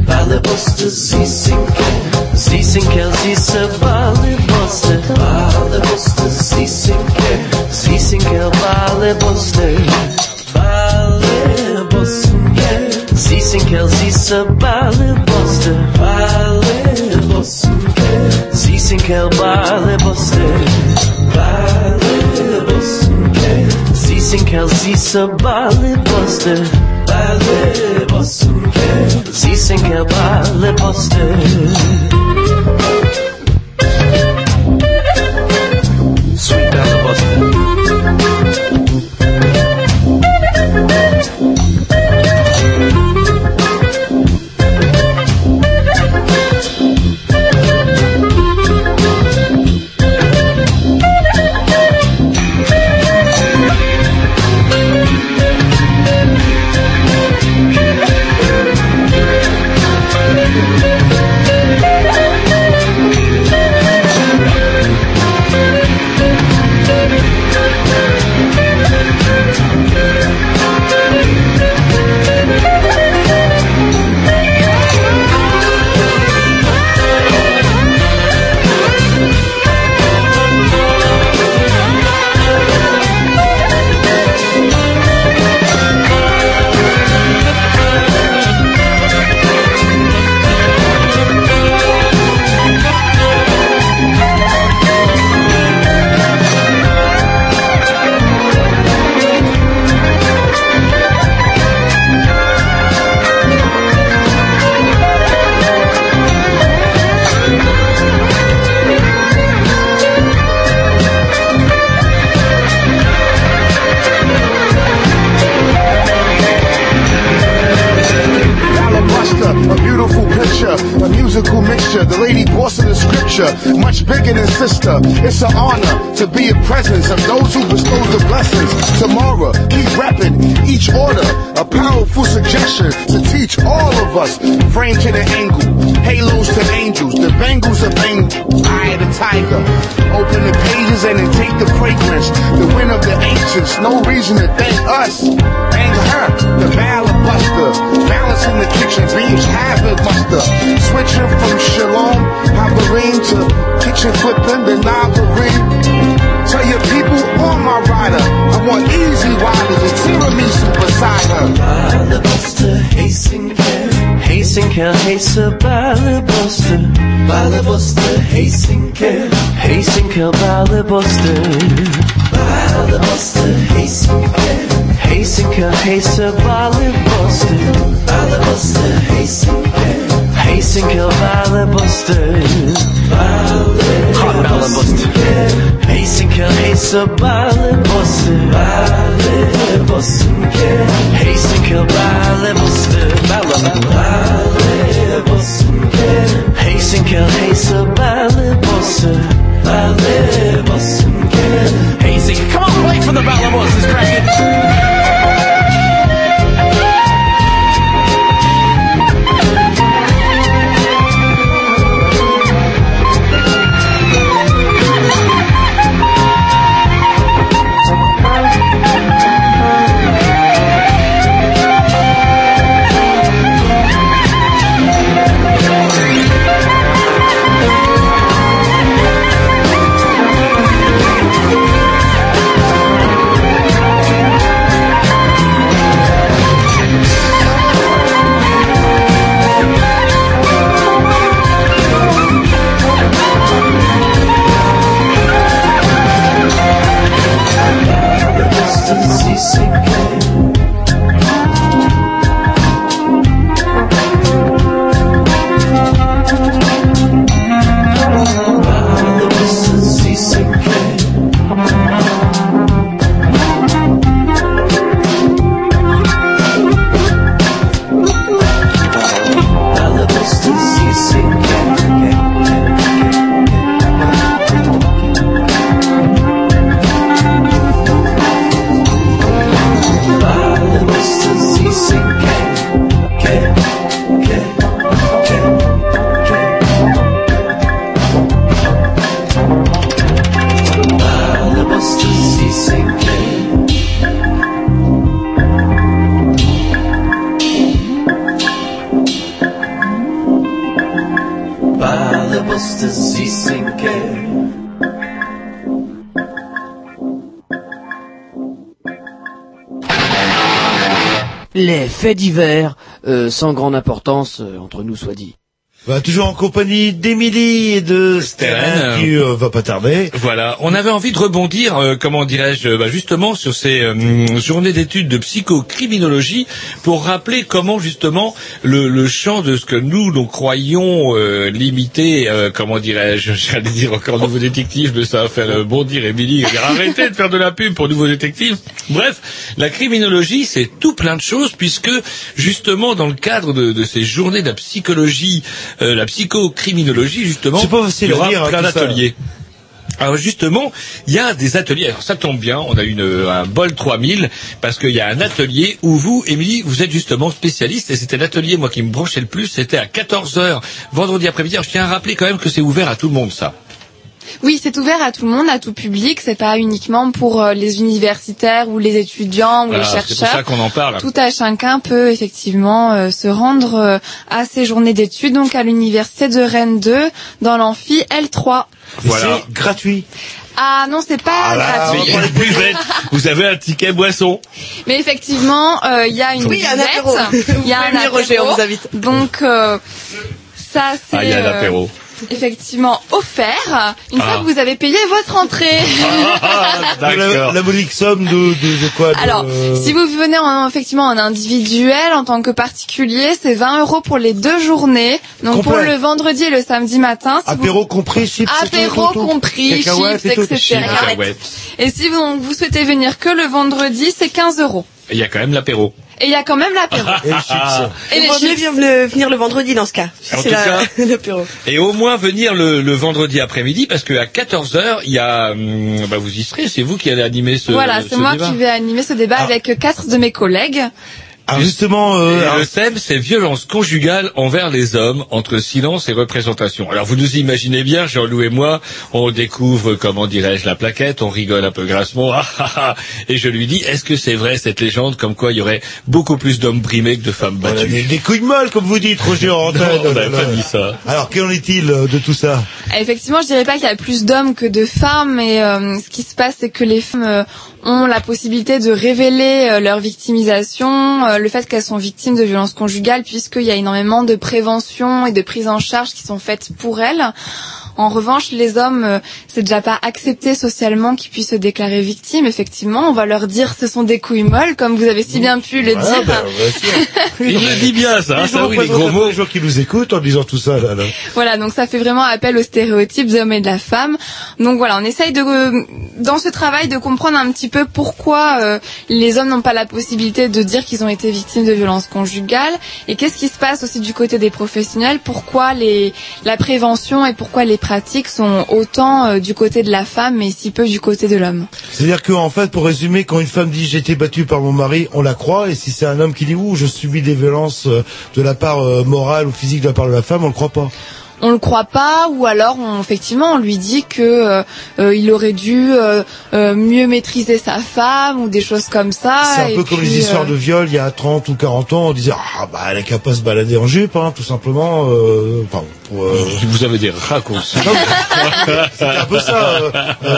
Ballad Buster CCK. CCK Zisa Ballad Buster. Ballad Buster CCK. CCK Ballad Buster. Ballad Buster. Sisin kelsisa bale boste Bale boste Sisin kel bale boste Bale boste Sisin kelsisa bale boste Bale boste Sisin kel bale boste Sweet bale Buster. Buster, Heysiker. Heysiker, Heyser, Bale Buster. Bale Buster, Heysiker. Heysiker, Bale Buster. Bale Buster. Heysiker, Heyser, Bale Fait divers euh, sans grande importance euh, entre nous soit dit. Bah, toujours en compagnie d'Émilie et de Steren, qui euh, va pas tarder. Voilà, on avait envie de rebondir, euh, comment dirais-je, euh, bah, justement sur ces euh, journées d'études de psychocriminologie pour rappeler comment justement le, le champ de ce que nous nous croyons euh, limité, euh, comment dirais-je, j'allais dire encore nouveau détective, mais ça va faire bondir Émilie, arrêter de faire de la pub pour nouveau détective. Bref, la criminologie c'est tout plein de choses puisque justement dans le cadre de, de ces journées de la psychologie euh, la psychocriminologie justement, C'est pas il y aura dire, hein, plein d'ateliers. Alors justement, il y a des ateliers. Alors ça tombe bien, on a une, un bol 3000 parce qu'il y a un atelier où vous, Émilie, vous êtes justement spécialiste et c'était l'atelier moi qui me branchait le plus. C'était à 14 h vendredi après-midi. Alors, Je tiens à rappeler quand même que c'est ouvert à tout le monde ça. Oui, c'est ouvert à tout le monde, à tout public. C'est pas uniquement pour euh, les universitaires ou les étudiants ou Voilà, les c'est pour chercheurs. ça qu'on en parle. Tout à chacun peut effectivement euh, se rendre euh, à ces journées d'études, donc à l'université de Rennes 2, dans l'amphi L3. Voilà. C'est gratuit. Ah non, c'est pas Ah là, gratuit. buvette. Vous avez un ticket boisson. Mais effectivement, euh, il y a une Oui, il y a un buvette, apéro. il y a un venir, Roger, apéro. on vous invite. Donc euh, ça c'est Ah, il y a euh, l'apéro. Effectivement offert une Ah. fois que vous avez payé votre entrée. La, la monique somme de, de, de quoi de- Alors, si vous venez en, effectivement en individuel, en tant que particulier, c'est 20 euros pour les deux journées. Donc Complet. pour le vendredi et le samedi matin. Si vous- Apéro compris, chips, Apéro tout, tout, tout. compris, chips, etc. Et si vous, vous souhaitez venir que le vendredi, c'est 15 euros. Il y a quand même l'apéro. Et il y a quand même l'apéro. Et les chips. Et les chips. le- venir le vendredi dans ce cas. En C'est tout la- l'apéro. Et au moins venir le, le vendredi après-midi parce qu'à 14 h il y a, hum, bah vous y serez. C'est vous qui allez animer ce. Voilà, ce c'est moi débat. qui vais animer ce débat avec quatre de mes collègues. Alors justement, euh, Et alors, le thème, c'est violence conjugale envers les hommes, entre silence et représentation. Alors vous nous imaginez bien, Jean-Loup et moi, on découvre, comment dirais-je, la plaquette, on rigole un peu grassement, ah, ah, ah, et je lui dis, est-ce que c'est vrai cette légende comme quoi il y aurait beaucoup plus d'hommes brimés que de femmes voilà, battues des, des couilles de molle, comme vous dites, Roger. Non, on n'avait pas dit ça. Alors, qu'en est-il euh, de tout ça Effectivement, je dirais pas qu'il y a plus d'hommes que de femmes, mais euh, ce qui se passe, c'est que les femmes euh, ont la possibilité de révéler euh, leur victimisation, euh, le fait qu'elles sont victimes de violences conjugales, puisqu'il y a énormément de prévention et de prise en charge qui sont faites pour elles. En revanche, les hommes, euh, c'est déjà pas accepté socialement qu'ils puissent se déclarer victimes. Effectivement, on va leur dire ce sont des couilles molles, comme vous avez si bien pu le Voilà, dire. ben, bien sûr. Il le dit bien ça, hein, ça oui, les gros mots. les gens qui nous écoutent en disant tout ça, là, là. Voilà, donc ça fait vraiment appel aux stéréotypes des hommes et de la femme. Donc voilà, on essaye de, euh, dans ce travail, de comprendre un petit peu pourquoi euh, les hommes n'ont pas la possibilité de dire qu'ils ont été victimes de violences conjugales et qu'est-ce qui se passe aussi du côté des professionnels, pourquoi les, la prévention et pourquoi les pratiques sont autant euh, du côté de la femme et si peu du côté de l'homme. C'est-à-dire que, en fait, pour résumer, quand une femme dit j'ai été battue par mon mari, on la croit, et si c'est un homme qui dit ouh, je subis des violences euh, de la part euh, morale ou physique de la part de la femme, on le croit pas. On le croit pas ou alors on, effectivement on lui dit que euh, euh, il aurait dû euh, euh, mieux maîtriser sa femme ou des choses comme ça. C'est un peu comme puis, les histoires euh, de viol il y a 30 ou 40 ans, on disait ah bah elle est capable de se balader en jupe, hein, tout simplement. Euh, enfin, pour, euh, Vous avez des raccourcis. C'était un peu ça.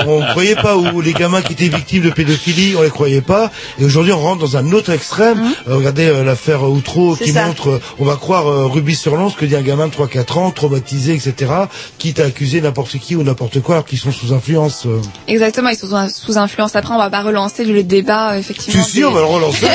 on ne croyait pas où les gamins qui étaient victimes de pédophilie, on les croyait pas. Et aujourd'hui, on rentre dans un autre extrême. Euh, regardez euh, l'affaire Outreau C'est qui ça. montre, euh, on va croire euh, Ruby sur l'once que dit un gamin de 3-4 ans, traumatisé, etc., quitte à accuser n'importe qui ou n'importe quoi alors qu'ils sont sous influence. euh. Exactement, ils sont sous- influence. Après, on va pas relancer le débat euh, effectivement. Si, si, on va le relancer.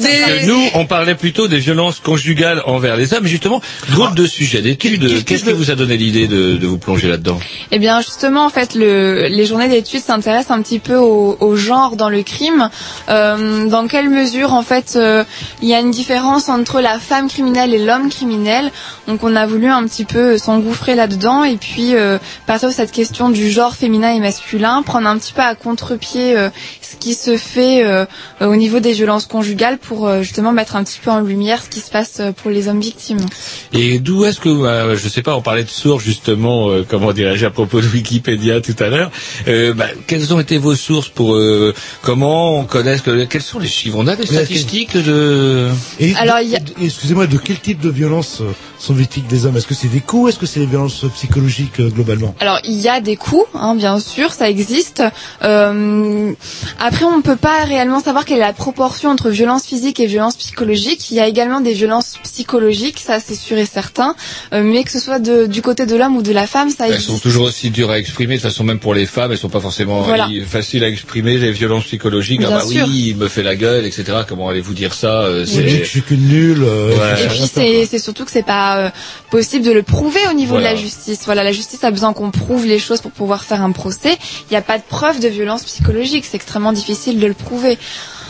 des- nous, on parlait plutôt des violences conjugales envers les hommes. Justement, drôle de sujet d'études. Qu'est-ce qui vous a donné l'idée de, de vous plonger là-dedans? Eh bien, justement, en fait, le, les journées d'études s'intéressent un petit peu au, au genre dans le crime. Euh, dans quelle mesure, en fait, euh, il y a une différence entre la femme criminelle et l'homme criminel? Donc, on a voulu un petit peu s'engouffrer là-dedans et puis euh, partir de cette question du genre féminin et masculin, prendre un petit peu à contre-pied euh, ce qui se fait euh, au niveau des violences conjugales pour euh, justement mettre un petit peu en lumière ce qui se passe euh, pour les hommes victimes. Et d'où est-ce que, euh, je sais pas, on parlait de sources justement, euh, comment dirais-je, à propos de Wikipédia tout à l'heure. Euh, bah, quelles ont été vos sources pour euh, comment on connaît que, quels sont les chiffres? On a des statistiques de. Et Alors, a- excusez-moi, de quel type de violence sont victimes des hommes? Est-ce que c'est des coups? Est-ce que c'est les violences psychologiques euh, globalement Alors il y a des coups, hein, bien sûr, ça existe. Euh, après, on ne peut pas réellement savoir quelle est la proportion entre violence physique et violence psychologique. Il y a également des violences psychologiques, ça c'est sûr et certain. Euh, mais que ce soit de- du côté de l'homme ou de la femme, ça Elles existe. sont toujours aussi dures à exprimer. De toute façon, même pour les femmes, elles sont pas forcément Voilà. faciles à exprimer. Les violences psychologiques, ah bah sûr. oui, il me fait la gueule, etc. Comment allez-vous dire ça euh, je suis qu'une nulle. euh, Ouais. Et puis c'est c'est surtout que c'est pas euh, possible de le prouver au niveau Voilà. de la justice. Voilà, la justice a besoin qu'on prouve les choses pour pouvoir faire un procès. Il n'y a pas de preuve de violence psychologique, c'est extrêmement difficile de le prouver.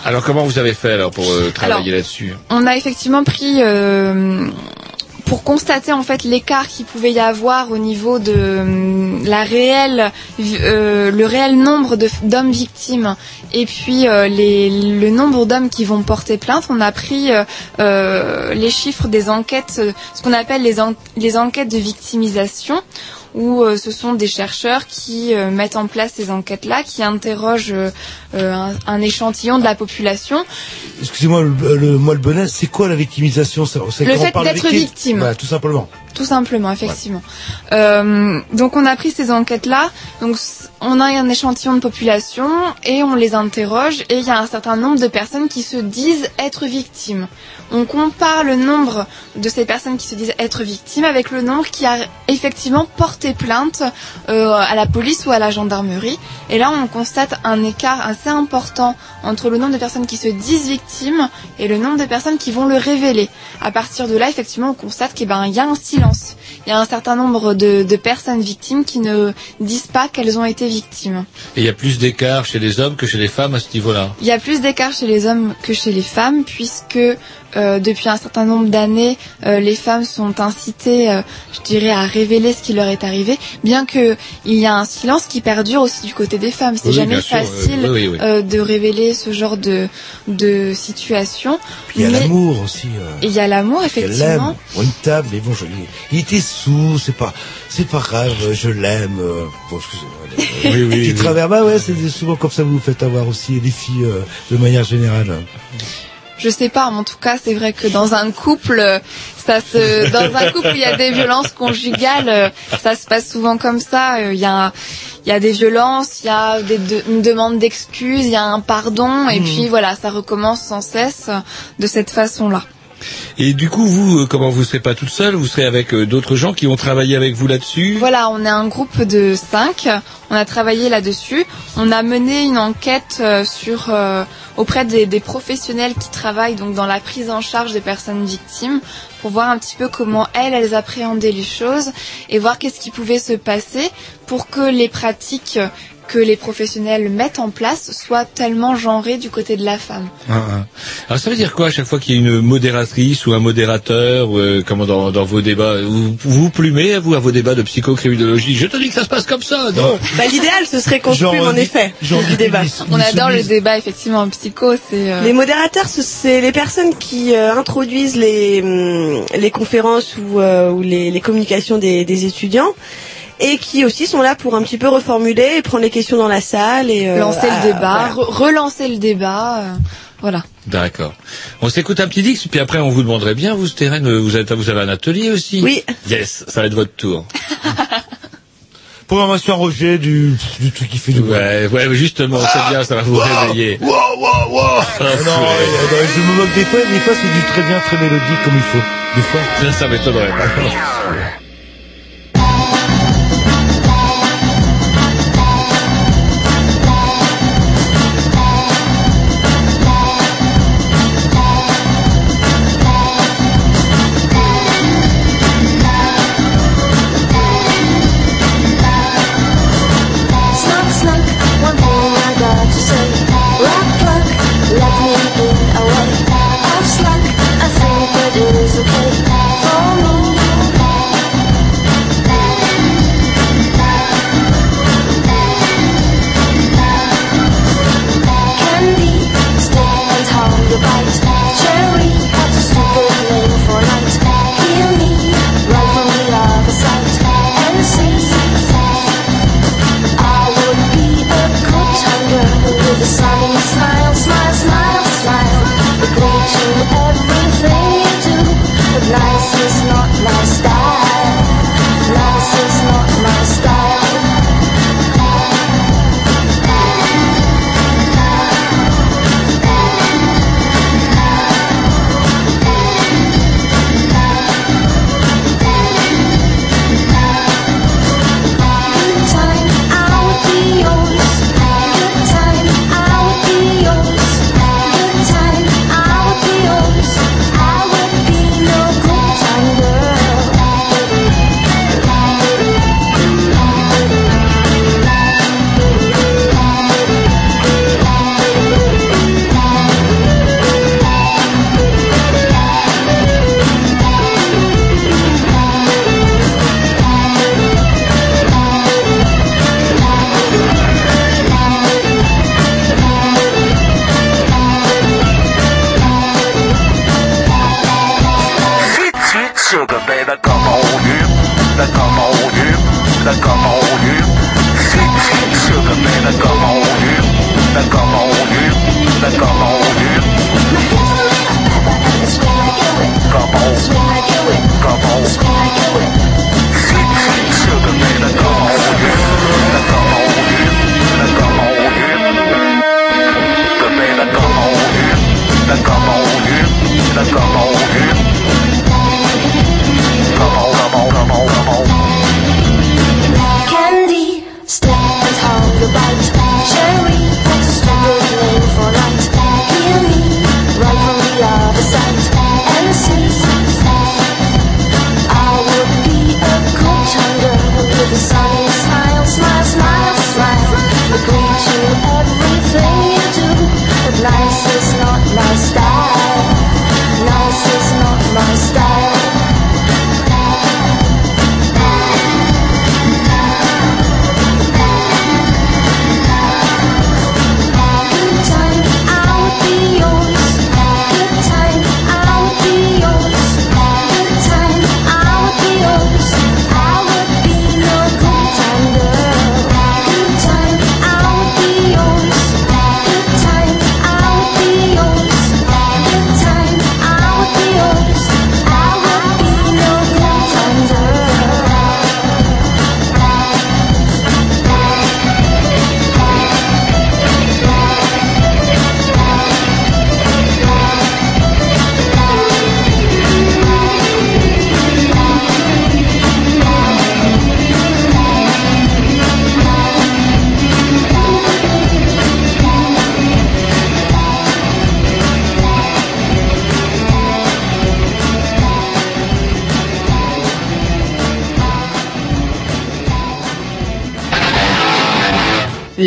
Alors comment vous avez fait alors pour euh, travailler là-dessus? On a effectivement pris euh, pour constater en fait l'écart qu'il pouvait y avoir au niveau de euh, la réelle, euh, le réel nombre d'hommes victimes et puis euh, les, le nombre d'hommes qui vont porter plainte. On a pris les chiffres des enquêtes, ce qu'on appelle les, les enquêtes de victimisation où euh, ce sont des chercheurs qui euh, mettent en place ces enquêtes-là, qui interrogent euh, euh, un, un échantillon de la population Excusez-moi, le, le, moi le bonnet, c'est quoi la victimisation? Ça, Le fait d'être victime. Voilà, tout simplement. Tout simplement, effectivement. Euh, donc on a pris ces enquêtes-là, donc on a un échantillon de population et on les interroge et il y a un certain nombre de personnes qui se disent être victimes. On compare le nombre de ces personnes qui se disent être victimes avec le nombre qui a effectivement porté plainte euh, à la police ou à la gendarmerie. Et là, on constate un écart assez important entre le nombre de personnes qui se disent victimes et le nombre de personnes qui vont le révéler. À partir de là, effectivement, on constate qu'il ben, il y a un silence. Il y a un certain nombre de, de personnes victimes qui ne disent pas qu'elles ont été victimes. Et il y a plus d'écart chez les hommes que chez les femmes à ce niveau-là. Il y a plus d'écart chez les hommes que chez les femmes, puisque euh, depuis un certain nombre d'années, euh, les femmes sont incitées, euh, je dirais, à révéler ce qui leur est arrivé, bien que il y a un silence qui perdure aussi du côté des femmes. C'est Oui, jamais euh, facile oui, oui, oui. euh, de révéler ce genre de, de situation. Il y a l'amour aussi. euh, il y a l'amour, effectivement. pour une table, mais bon, je, il était sous, c'est pas, c'est pas grave, je l'aime. bon, excusez-moi. Oui, oui, Qui oui. travers, bah ouais, c'est souvent comme ça que vous vous faites avoir aussi les filles euh, de manière générale. Je sais pas, mais en tout cas, c'est vrai que dans un couple, euh, ça se, dans un couple, où il y a des violences conjugales, euh, ça se passe souvent comme ça. Euh, Il y a, il y a des violences, il y a des de- une demande d'excuses, il y a un pardon, et Mhm. puis voilà, ça recommence sans cesse de cette façon-là. Et du coup, vous, euh, comment vous serez pas toute seule Vous serez avec euh, d'autres gens qui ont travaillé avec vous là-dessus? Voilà, on est un groupe de cinq. On a travaillé là-dessus. On a mené une enquête euh, sur euh, auprès des, des professionnels qui travaillent donc dans la prise en charge des personnes victimes pour voir un petit peu comment elles elles appréhendaient les choses et voir qu'est-ce qui pouvait se passer pour que les pratiques que les professionnels mettent en place soient tellement genrées du côté de la femme. Ah, ah. Alors ça veut dire quoi à chaque fois qu'il y a une modératrice ou un modérateur, euh, comment dans, dans vos débats, vous vous plumez vous à vos débats de psychocriminologie? Je te dis que ça se passe comme ça, non? Bah, l'idéal, ce serait qu'on supprime en euh, effet genre, du débat. On adore le débat effectivement en psycho, c'est euh, Les modérateurs, ce- c'est les personnes qui euh, introduisent les, hum, les conférences ou, euh, ou les, les communications des, des étudiants et qui aussi sont là pour un petit peu reformuler et prendre les questions dans la salle et euh, lancer le débat, voilà. re- relancer le débat, euh, voilà. D'accord. On s'écoute un petit dix, puis après on vous demanderait bien, vous, Stérène, vous avez, vous avez un atelier aussi Oui. Yes, ça va être votre tour. Programmation Roger du, du truc qui fait du Ouais, ouais, justement, c'est bien, ça va vous réveiller. Wow, wow, wow. Ah, non, euh, je me moque des fois, des fois c'est du très bien, très mélodique comme il faut. Des fois. Ça, ça m'étonnerait.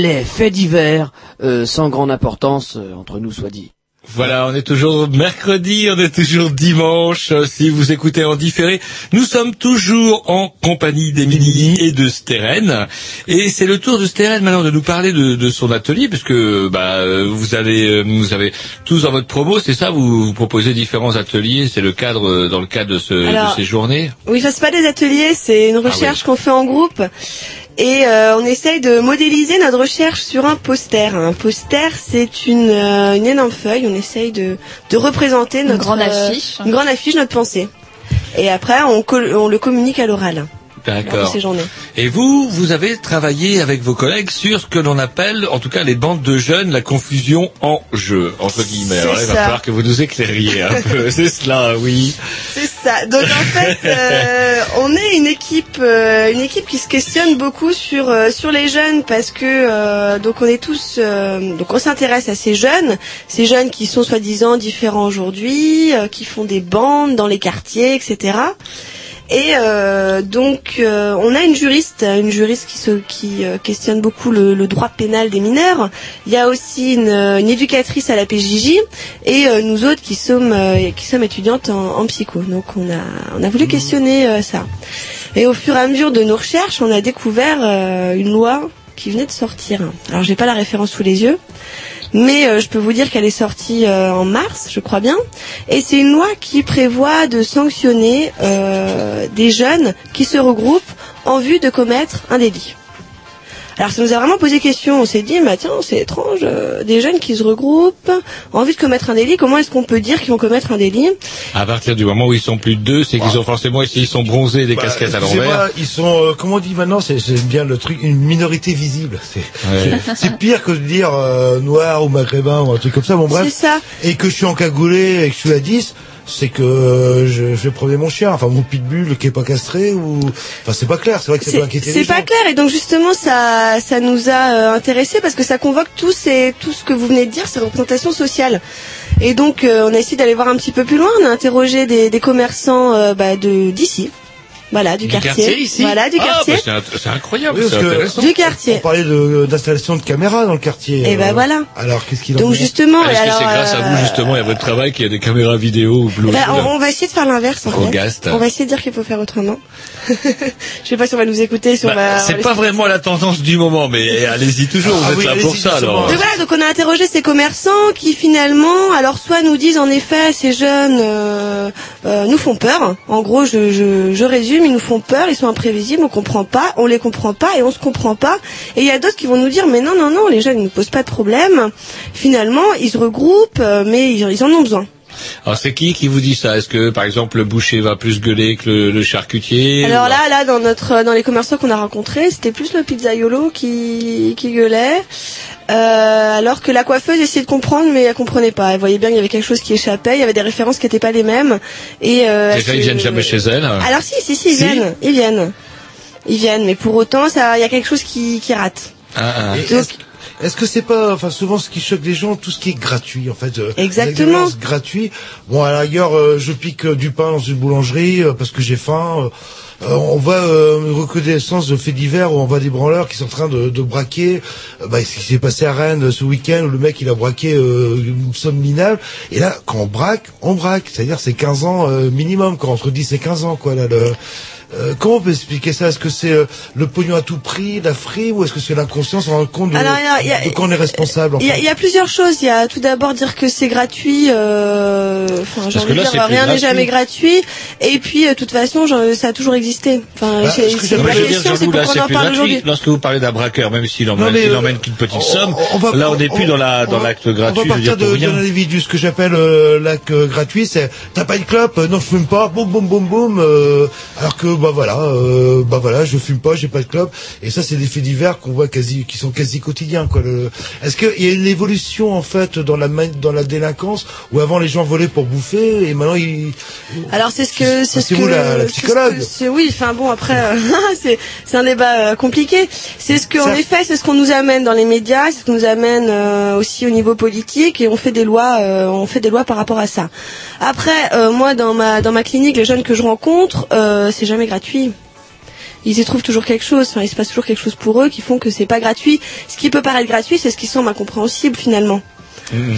Les faits divers, euh, sans grande importance, euh, entre nous soit dit. Voilà, on est toujours mercredi, on est toujours dimanche. euh, Si vous écoutez en différé, nous sommes toujours en compagnie d'Émilie et de Steren. Et c'est le tour de Steren maintenant de nous parler de, de son atelier, parce que bah, vous avez, vous avez tous dans votre promo, c'est ça, vous, vous proposez différents ateliers. C'est le cadre dans le cadre de, ce, Alors, de ces journées. Oui, ça c'est pas des ateliers, c'est une recherche qu'on fait en groupe. Et euh, on essaye de modéliser notre recherche sur un poster. Un poster, c'est une, euh, une énorme feuille. On essaye de, de représenter notre grande euh, affiche. une grande affiche, notre pensée. Et après, on, col- on le communique à l'oral. D'accord. Et vous, vous avez travaillé avec vos collègues sur ce que l'on appelle, en tout cas les bandes de jeunes, la confusion en jeu, entre guillemets. Alors là, il va falloir que vous nous éclairiez un peu. C'est cela, oui. C'est ça. Donc en fait, euh, on est une équipe, euh, une équipe qui se questionne beaucoup sur euh, sur les jeunes parce que euh, donc on est tous, euh, donc on s'intéresse à ces jeunes, ces jeunes qui sont soi-disant différents aujourd'hui, euh, qui font des bandes dans les quartiers, etc. Et euh, donc euh, on a une juriste, une juriste qui se qui euh, questionne beaucoup le, le droit pénal des mineurs. Il y a aussi une, une éducatrice à la PJJ et euh, nous autres qui sommes euh, qui sommes étudiantes en, en psycho. Donc on a on a voulu questionner euh, ça. Et au fur et à mesure de nos recherches, on a découvert euh, une loi qui venait de sortir. Alors j'ai pas la référence sous les yeux, mais euh, je peux vous dire qu'elle est sortie euh, en mars, je crois bien. Et c'est une loi qui prévoit de sanctionner euh, des jeunes qui se regroupent en vue de commettre un délit. Alors ça nous a vraiment posé question. On s'est dit, bah tiens, c'est étrange, euh, des jeunes qui se regroupent en vue de commettre un délit. Comment est-ce qu'on peut dire qu'ils vont commettre un délit À partir du moment où ils sont plus de deux, c'est qu'ils ont forcément, s'ils sont bronzés, des Bah, casquettes à l'envers. Ils sont, euh, comment on dit maintenant, c'est bien le truc, une minorité visible. C'est Ouais. c'est- c'est pire que de dire euh, noir ou maghrébin ou un truc comme ça. Bon bref. C'est ça. Et que je suis encagoulé et que je suis à 10, c'est que euh, je, je vais promener mon chien, enfin mon pitbull qui est pas castré ou, enfin c'est pas clair. C'est vrai que ça peut inquiéter C'est gens. pas clair et donc justement ça ça nous a euh, intéressé parce que ça convoque tout ces tout ce que vous venez de dire, ces représentations sociales. Et donc euh, on a essayé d'aller voir un petit peu plus loin. On a interrogé des, des commerçants euh, bah, de d'ici Voilà, du, Du quartier. quartier ici Voilà, du Ah, quartier. bah, c'est int- c'est incroyable, Oui, c'est parce que- intéressant. Du quartier. On parlait d'installation de, caméras dans le quartier. Et ben voilà. Alors, qu'est-ce qu'il en Donc justement, Est-ce que c'est grâce à euh, vous justement et à votre travail qu'il y a des caméras vidéo ou Blue bah, on, on va essayer de faire l'inverse en fait. On va essayer de dire qu'il faut faire autrement. Je sais pas si on va nous écouter, si on Bah, va. on c'est va pas laisser- vraiment la tendance du moment, mais allez-y toujours, Ah vous êtes oui, là pour ça alors. Donc voilà, donc on a interrogé ces commerçants qui finalement, alors soit nous disent en effet ces jeunes euh, euh, nous font peur. En gros, je, je, je résume, ils nous font peur, ils sont imprévisibles, on comprend pas, on les comprend pas et on se comprend pas. Et il y a d'autres qui vont nous dire mais non non non, les jeunes ils nous posent pas de problème. Finalement, ils se regroupent, euh, mais ils, ils en ont besoin. Alors c'est qui qui vous dit ça? Est-ce que par exemple le boucher va plus gueuler que le, le charcutier Alors ou- là, là, dans notre, dans les commerçants qu'on a rencontrés, c'était plus le pizzaiolo qui, qui gueulait, euh, alors que la coiffeuse essayait de comprendre, mais elle comprenait pas. Elle voyait bien qu'il y avait quelque chose qui échappait, il y avait des références qui n'étaient pas les mêmes. Et euh, Déjà ils viennent jamais chez elle. Alors si, si, si, ils Si viennent, ils viennent, ils viennent, mais pour autant, ça, il y a quelque chose qui, qui rate. Ah, ah. Et Est-ce que c'est pas, enfin souvent ce qui choque les gens, tout ce qui est gratuit en fait. euh, Exactement. gratuits. Bon à euh, je pique euh, du pain dans une boulangerie euh, parce que j'ai faim. euh, on voit euh, une reconnaissance de faits divers où on voit des branleurs qui sont en train de, de braquer. Euh, bah, ce qui s'est passé à Rennes ce week-end où le mec il a braqué euh, une somme minable. Et là, quand on braque, on braque. C'est-à-dire c'est 15 ans euh, minimum, quoi, entre 10 et 15 ans, quoi. Là, le, euh, comment on peut expliquer ça? Est-ce que c'est euh, le pognon à tout prix, la frime, ou est-ce que c'est l'inconscience, on rend compte de, Alors, y a- de quand on est responsable Il y, a, fait il y a plusieurs choses. Il y a tout d'abord dire que c'est gratuit. euh, Enfin, j'ai envie de dire rien n'est jamais gratuit. Et puis, euh, de toute façon, genre, ça a toujours existé. Enfin, Bah, c'est pas question, c'est pourquoi on en parle aujourd'hui. Lorsque vous parlez d'un braqueur, même s'il emmène, euh, emmène qu'une petite somme, on va- là on n'est plus dans la dans on- l'acte On gratuit, va je veux dire partir de- d'un rien. individu, ce que j'appelle euh, l'acte gratuit, c'est t'as pas une clope, non je fume pas, boum boum boum boum, alors que bah voilà, euh, bah voilà, je fume pas, j'ai pas de clope, et ça c'est des faits divers qu'on voit quasi, qui sont quasi quotidiens quoi. Le... Est-ce qu'il y a une évolution en fait dans la dans la délinquance où avant les gens volaient pour bouffer et maintenant ils Alors c'est ce que c'est ce que la- la c'est ce psychologue. que- oui enfin bon après euh, c'est c'est un débat euh, compliqué c'est ce que en effet c'est ce qu'on nous amène dans les médias c'est ce qu'on nous amène euh, aussi au niveau politique et on fait des lois euh, on fait des lois par rapport à ça après euh, moi dans ma dans ma clinique les jeunes que je rencontre euh, c'est jamais gratuit ils y trouvent toujours quelque chose, enfin, il se passe toujours quelque chose pour eux qui font que c'est pas gratuit. Ce qui peut paraître gratuit, c'est ce qui semble incompréhensible finalement.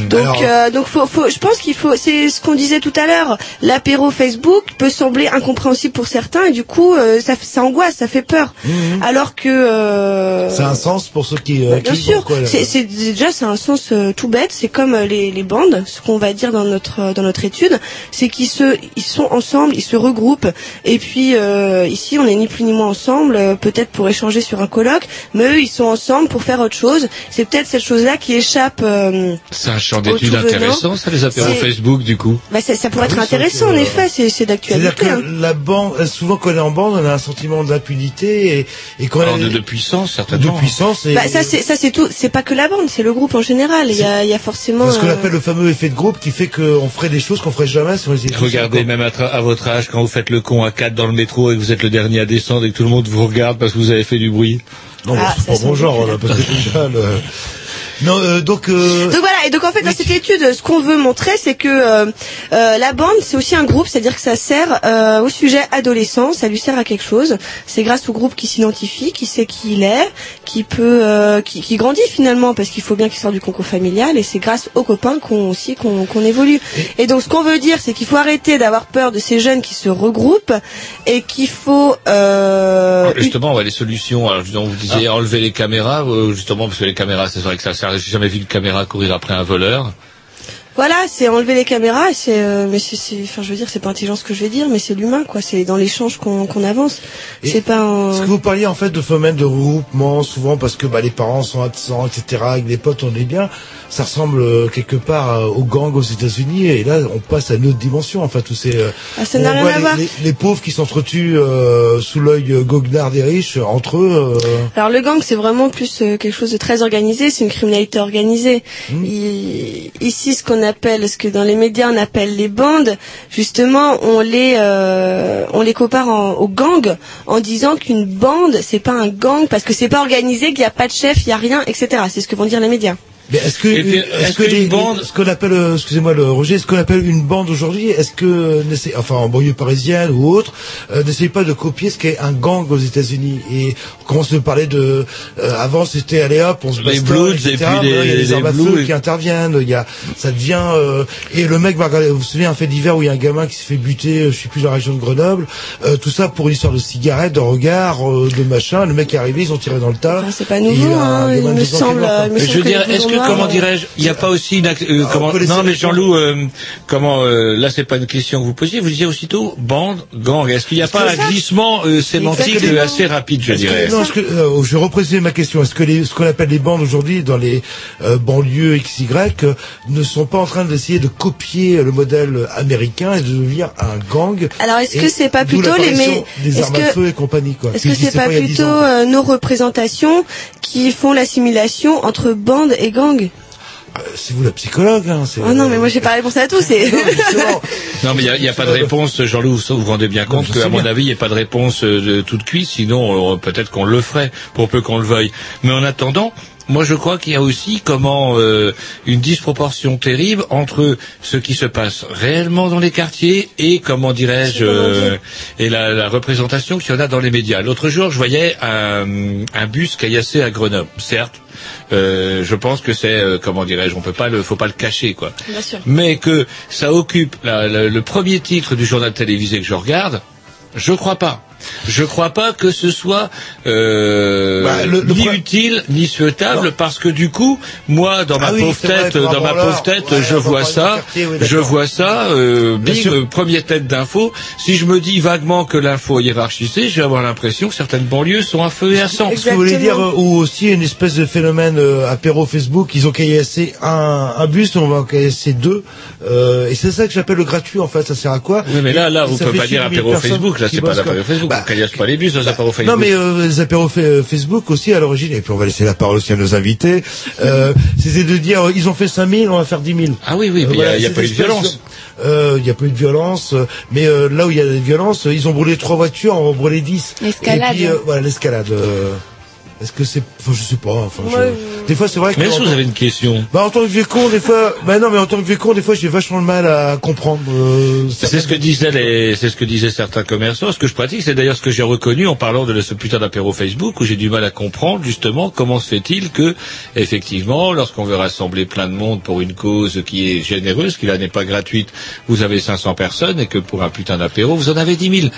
Donc, Alors- euh, donc faut, faut, je pense qu'il faut, c'est ce qu'on disait tout à l'heure. L'apéro Facebook peut sembler incompréhensible pour certains et du coup, euh, ça, ça angoisse, ça fait peur. Alors que euh, ça a un sens pour ceux qui. euh, bah, bien qui- sûr, là c'est c'est- déjà c'est un sens euh, tout bête. C'est comme euh, les, les bandes, ce qu'on va dire dans notre euh, dans notre étude, c'est qu'ils se ils sont ensemble, ils se regroupent. Et puis euh, ici, on est ni plus ni moins ensemble, euh, peut-être pour échanger sur un colloque, mais eux, ils sont ensemble pour faire autre chose. C'est peut-être cette chose-là qui échappe. C'est un champ d'études de intéressant, ça, les apéros Facebook, du coup. bah, ça, ça pourrait Ah être intéressant, en euh, effet, c'est c'est d'actualité. C'est-à-dire que hein. la bande, euh, souvent quand on est en bande, on a un sentiment d'impunité et, et quand Alors, on de, est de puissance, certainement. de puissance et Bah, ça c'est ça c'est tout. C'est pas que la bande, c'est le groupe en général. Il y a, il y a forcément. ce qu'on euh, appelle le fameux effet de groupe qui fait qu'on ferait des choses qu'on ferait jamais si on les Regardez, même à, tra- à votre âge, quand vous faites le con à 4 dans le métro et que vous êtes le dernier à descendre et que tout le monde vous regarde parce que vous avez fait du bruit. Non, Ah, c'est pas un genre, là, parce que déjà, le... Non, euh, donc... Euh... Donc voilà, et donc en fait dans cette étude, ce qu'on veut montrer, c'est que euh, euh, la bande, c'est aussi un groupe, c'est-à-dire que ça sert euh, au sujet adolescent, ça lui sert à quelque chose. C'est grâce au groupe qui s'identifie, qui sait qui il est, qui peut, euh, qui, qui grandit finalement, parce qu'il faut bien qu'il sorte du concours familial, et c'est grâce aux copains qu'on aussi qu'on qu'on évolue. Et donc ce qu'on veut dire, c'est qu'il faut arrêter d'avoir peur de ces jeunes qui se regroupent, et qu'il faut euh, Alors, justement, ouais, les solutions. Alors, justement, vous disiez enlever les caméras, justement, parce que les caméras, c'est vrai que ça sert. J'ai jamais vu une caméra courir après un voleur. Voilà, c'est enlever les caméras, c'est, euh, mais c'est, c'est- enfin, je veux dire, c'est pas intelligent ce que je vais dire, mais c'est l'humain, quoi. C'est dans l'échange qu'on qu'on avance. C'est pas un... Ce que vous parliez en fait de phénomène de regroupement, souvent parce que bah, les parents sont absents, etc. Avec les potes, on est bien. Ça ressemble euh, quelque part euh, aux gangs aux États-Unis. Et là, on passe à une autre dimension. Enfin, tous ces. euh, Ah, ça n'a rien à les, voir. les- les pauvres qui s'entretuent euh, sous l'œil goguenard des riches entre eux. euh, Alors le gang, c'est vraiment plus quelque chose de très organisé. C'est une criminalité organisée. Mmh. Ici, ce qu'on appelle, ce que dans les médias on appelle les bandes, justement, on les, euh, on les compare en- aux gangs en disant qu'une bande, c'est pas un gang parce que c'est pas organisé, qu'il n'y a pas de chef, il y a rien, etc. C'est ce que vont dire les médias. Mais est-ce que, est-ce est-ce que qu'une les- bande- ce qu'on appelle, euh, excusez-moi le Roger, ce qu'on appelle une bande aujourd'hui, est-ce que, n'essaie- enfin en banlieue parisienne ou autre, euh, n'essayez pas de copier ce qu'est un gang aux États-Unis? Et on commence à parler de, euh, avant c'était allez hop, on se Les et puis les- il y a les les armes à feu et- qui interviennent, il y a, ça devient, euh, et le mec va regarder, vous vous souvenez un fait divers où il y a un gamin qui s'est fait buter, euh, je sais plus dans la région de Grenoble, euh, tout ça pour une histoire de cigarette, de regard, euh, de machin, le mec est arrivé, ils ont tiré dans le tas. c'est pas nouveau, hein, il me semble, euh, il me je semble veux que dire, les est-ce que comment dirais-je, il n'y a pas aussi une euh, comment non mais Jean-Loup, euh, comment euh, là c'est pas une question que vous posiez, vous disiez aussitôt bande, gang. Est-ce qu'il n'y a pas un glissement euh, sémantique Exactement. euh, assez rapide, je dirais non, euh, je vais repréciser ma question. Est-ce que les, ce qu'on appelle les bandes aujourd'hui dans les euh, banlieues XY euh, ne sont pas en train d'essayer de copier le modèle américain et de devenir un gang Alors, est-ce que c'est pas plutôt les mais des armes à feu et compagnie quoi. est-ce que c'est pas il y a 10 plutôt ans. euh, nos représentations qui font l'assimilation entre bande et gang C'est vous la psychologue. Hein, c'est- Oh non, mais moi j'ai pas réponse à tout. C'est Non, mais il n'y a, pas de réponse, Jean-Loup. ça, Vous vous rendez bien compte qu'à mon bien. avis, il n'y a pas de réponse euh, de toute cuite. Sinon, euh, peut-être qu'on le ferait, pour peu qu'on le veuille. Mais en attendant, moi, je crois qu'il y a aussi comment euh, une disproportion terrible entre ce qui se passe réellement dans les quartiers et comment dirais-je euh, et la, la représentation qu'il y en a dans les médias. L'autre jour, je voyais un, un bus caillassé à Grenoble. Certes, euh, je pense que c'est euh, comment dirais-je, on peut pas le, faut pas le cacher quoi Bien sûr. mais que ça occupe la- la- le premier titre du journal télévisé que je regarde, je crois pas. Je crois pas que ce soit euh, Bah, le- le ni pro- utile ni souhaitable parce que du coup, moi dans ma Ah oui, pauvre vrai, tête, dans ma pauvre tête, ouais, je vois ça, du quartier, oui, je d'accord. vois ça, euh, Bien bing, sûr. euh, première tête d'info. Si je me dis vaguement que l'info est hiérarchisée, je vais avoir l'impression que certaines banlieues sont à feu et à sang. Est-ce que vous voulez dire euh, ou aussi une espèce de phénomène euh, apéro Facebook Ils ont caillassé un, un bus, on va en caillasser deux, euh, et c'est ça que j'appelle le gratuit en fait. Ça sert à quoi? Oui, mais là, là, vous Ça pouvez pas dire 6 000 apéro Facebook. Là, c'est pas l'apéro. Facebook. Bah, pas les bus Facebook. Non mais euh, les apéros fa- euh, Facebook aussi à l'origine, et puis on va laisser la parole aussi à nos invités, euh, c'était de dire euh, ils ont fait 5000, on va faire 10 000. Ah oui, oui, mais il y a- il y a pas eu de violence. euh, Il y a pas eu de violence, euh, mais euh, là où il y a des violences, euh, ils ont brûlé trois voitures, on va brûler 10. L'escalade. Et puis, euh, voilà, l'escalade. Est-ce que c'est, enfin, je sais pas. Enfin, je- Ouais, Des fois, c'est vrai que. Mais est-ce que vous avez une question? Bah, en tant que vieux con, des fois, bah non, mais en tant que vieux con, des fois, j'ai vachement de mal à comprendre. euh, C'est ce que disaient les, c'est ce que disaient certains commerçants. Ce que je pratique, c'est d'ailleurs ce que j'ai reconnu en parlant de ce putain d'apéro Facebook où j'ai du mal à comprendre justement comment se fait-il que, effectivement, lorsqu'on veut rassembler plein de monde pour une cause qui est généreuse, qui là n'est pas gratuite, vous avez 500 personnes et que pour un putain d'apéro, vous en avez 10 000.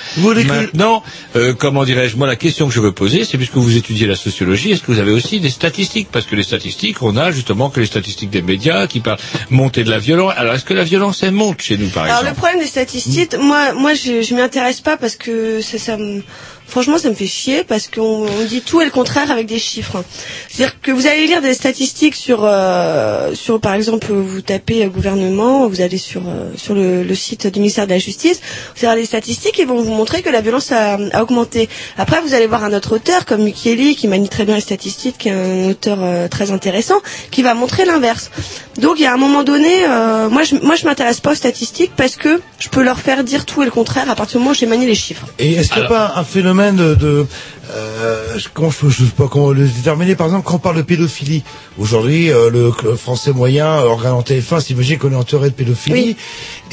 Maintenant, euh, comment dirais-je, moi la question que je veux poser, c'est puisque vous étudiez la sociologie, est-ce que vous avez aussi des statistiques? Parce que les statistiques, on a justement que les statistiques des médias qui parlent montée de la violence. Alors est-ce que la violence elle monte chez nous par Alors exemple? le problème des statistiques, moi, moi, je, je m'y intéresse pas parce que ça, ça me, franchement, ça me fait chier parce qu'on on dit tout et le contraire avec des chiffres. C'est-à-dire que vous allez lire des statistiques sur, euh, sur, par exemple, vous tapez euh, gouvernement, vous allez sur, euh, sur le, le site du ministère de la Justice, vous allez les statistiques et vont vous montrer que la violence a, a augmenté. Après, vous allez voir un autre auteur comme Micheli qui manie très bien les statistiques, qui est un auteur euh, très intéressant, qui va montrer l'inverse. Donc, il y a un moment donné, euh, moi, je, moi, je m'intéresse pas aux statistiques parce que je peux leur faire dire tout et le contraire à partir du moment où j'ai manié les chiffres. Et est-ce qu'il n'y a pas un phénomène de, de euh, je- comment je, je sais pas comment le déterminer. Par exemple quand on parle de pédophilie aujourd'hui euh, le, le français moyen euh, en regardant TF1 s'imagine qu'on est entouré de pédophilie.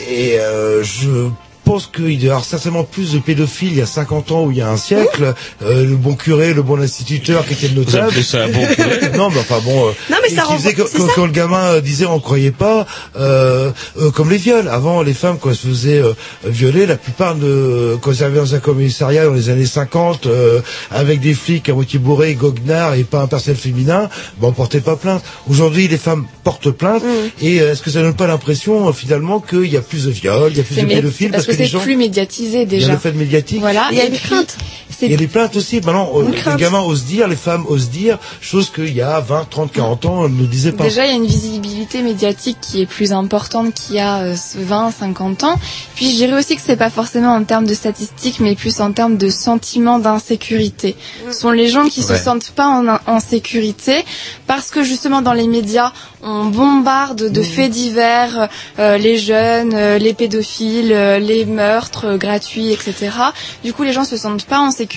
Et euh, je pense qu'il doit y avoir certainement plus de pédophiles il y a 50 ans ou il y a un siècle. Euh, le bon curé le bon instituteur qui était le Vous notable. appelez ça un bon curé. Non mais enfin bon euh, Non, mais ça faisait que- c'est quand, ça. quand le gamin euh, disait on croyait pas euh, euh, comme les viols. Avant les femmes quand elles se faisaient euh, violer la plupart de quand elles arrivaient dans un commissariat dans les années 50 euh, avec des flics à moitié bourrés goguenards et pas un personnel féminin ben on portait pas plainte. Aujourd'hui les femmes portent plainte Mm. et euh, est-ce que ça donne pas l'impression euh, finalement qu'il y a plus de viols il y a plus de pédophiles parce que les c'est gens plus médiatisé il y a déjà. le fait médiatique Voilà. Il y a une crainte. Il y a des plaintes aussi. Maintenant, euh, les gamins osent dire, les femmes osent dire, chose qu'il y a 20, 30, 40 ans, on ne disait pas. Déjà, il y a une visibilité médiatique qui est plus importante qu'il y a euh, 20, 50 ans. Puis, je dirais aussi que c'est pas forcément en termes de statistiques, mais plus en termes de sentiment d'insécurité. Ce sont les gens qui Ouais. se sentent pas en, en sécurité parce que justement dans les médias, on bombarde de faits divers euh, les jeunes, euh, les pédophiles, euh, les meurtres euh, gratuits, etc. Du coup, les gens se sentent pas en sécurité,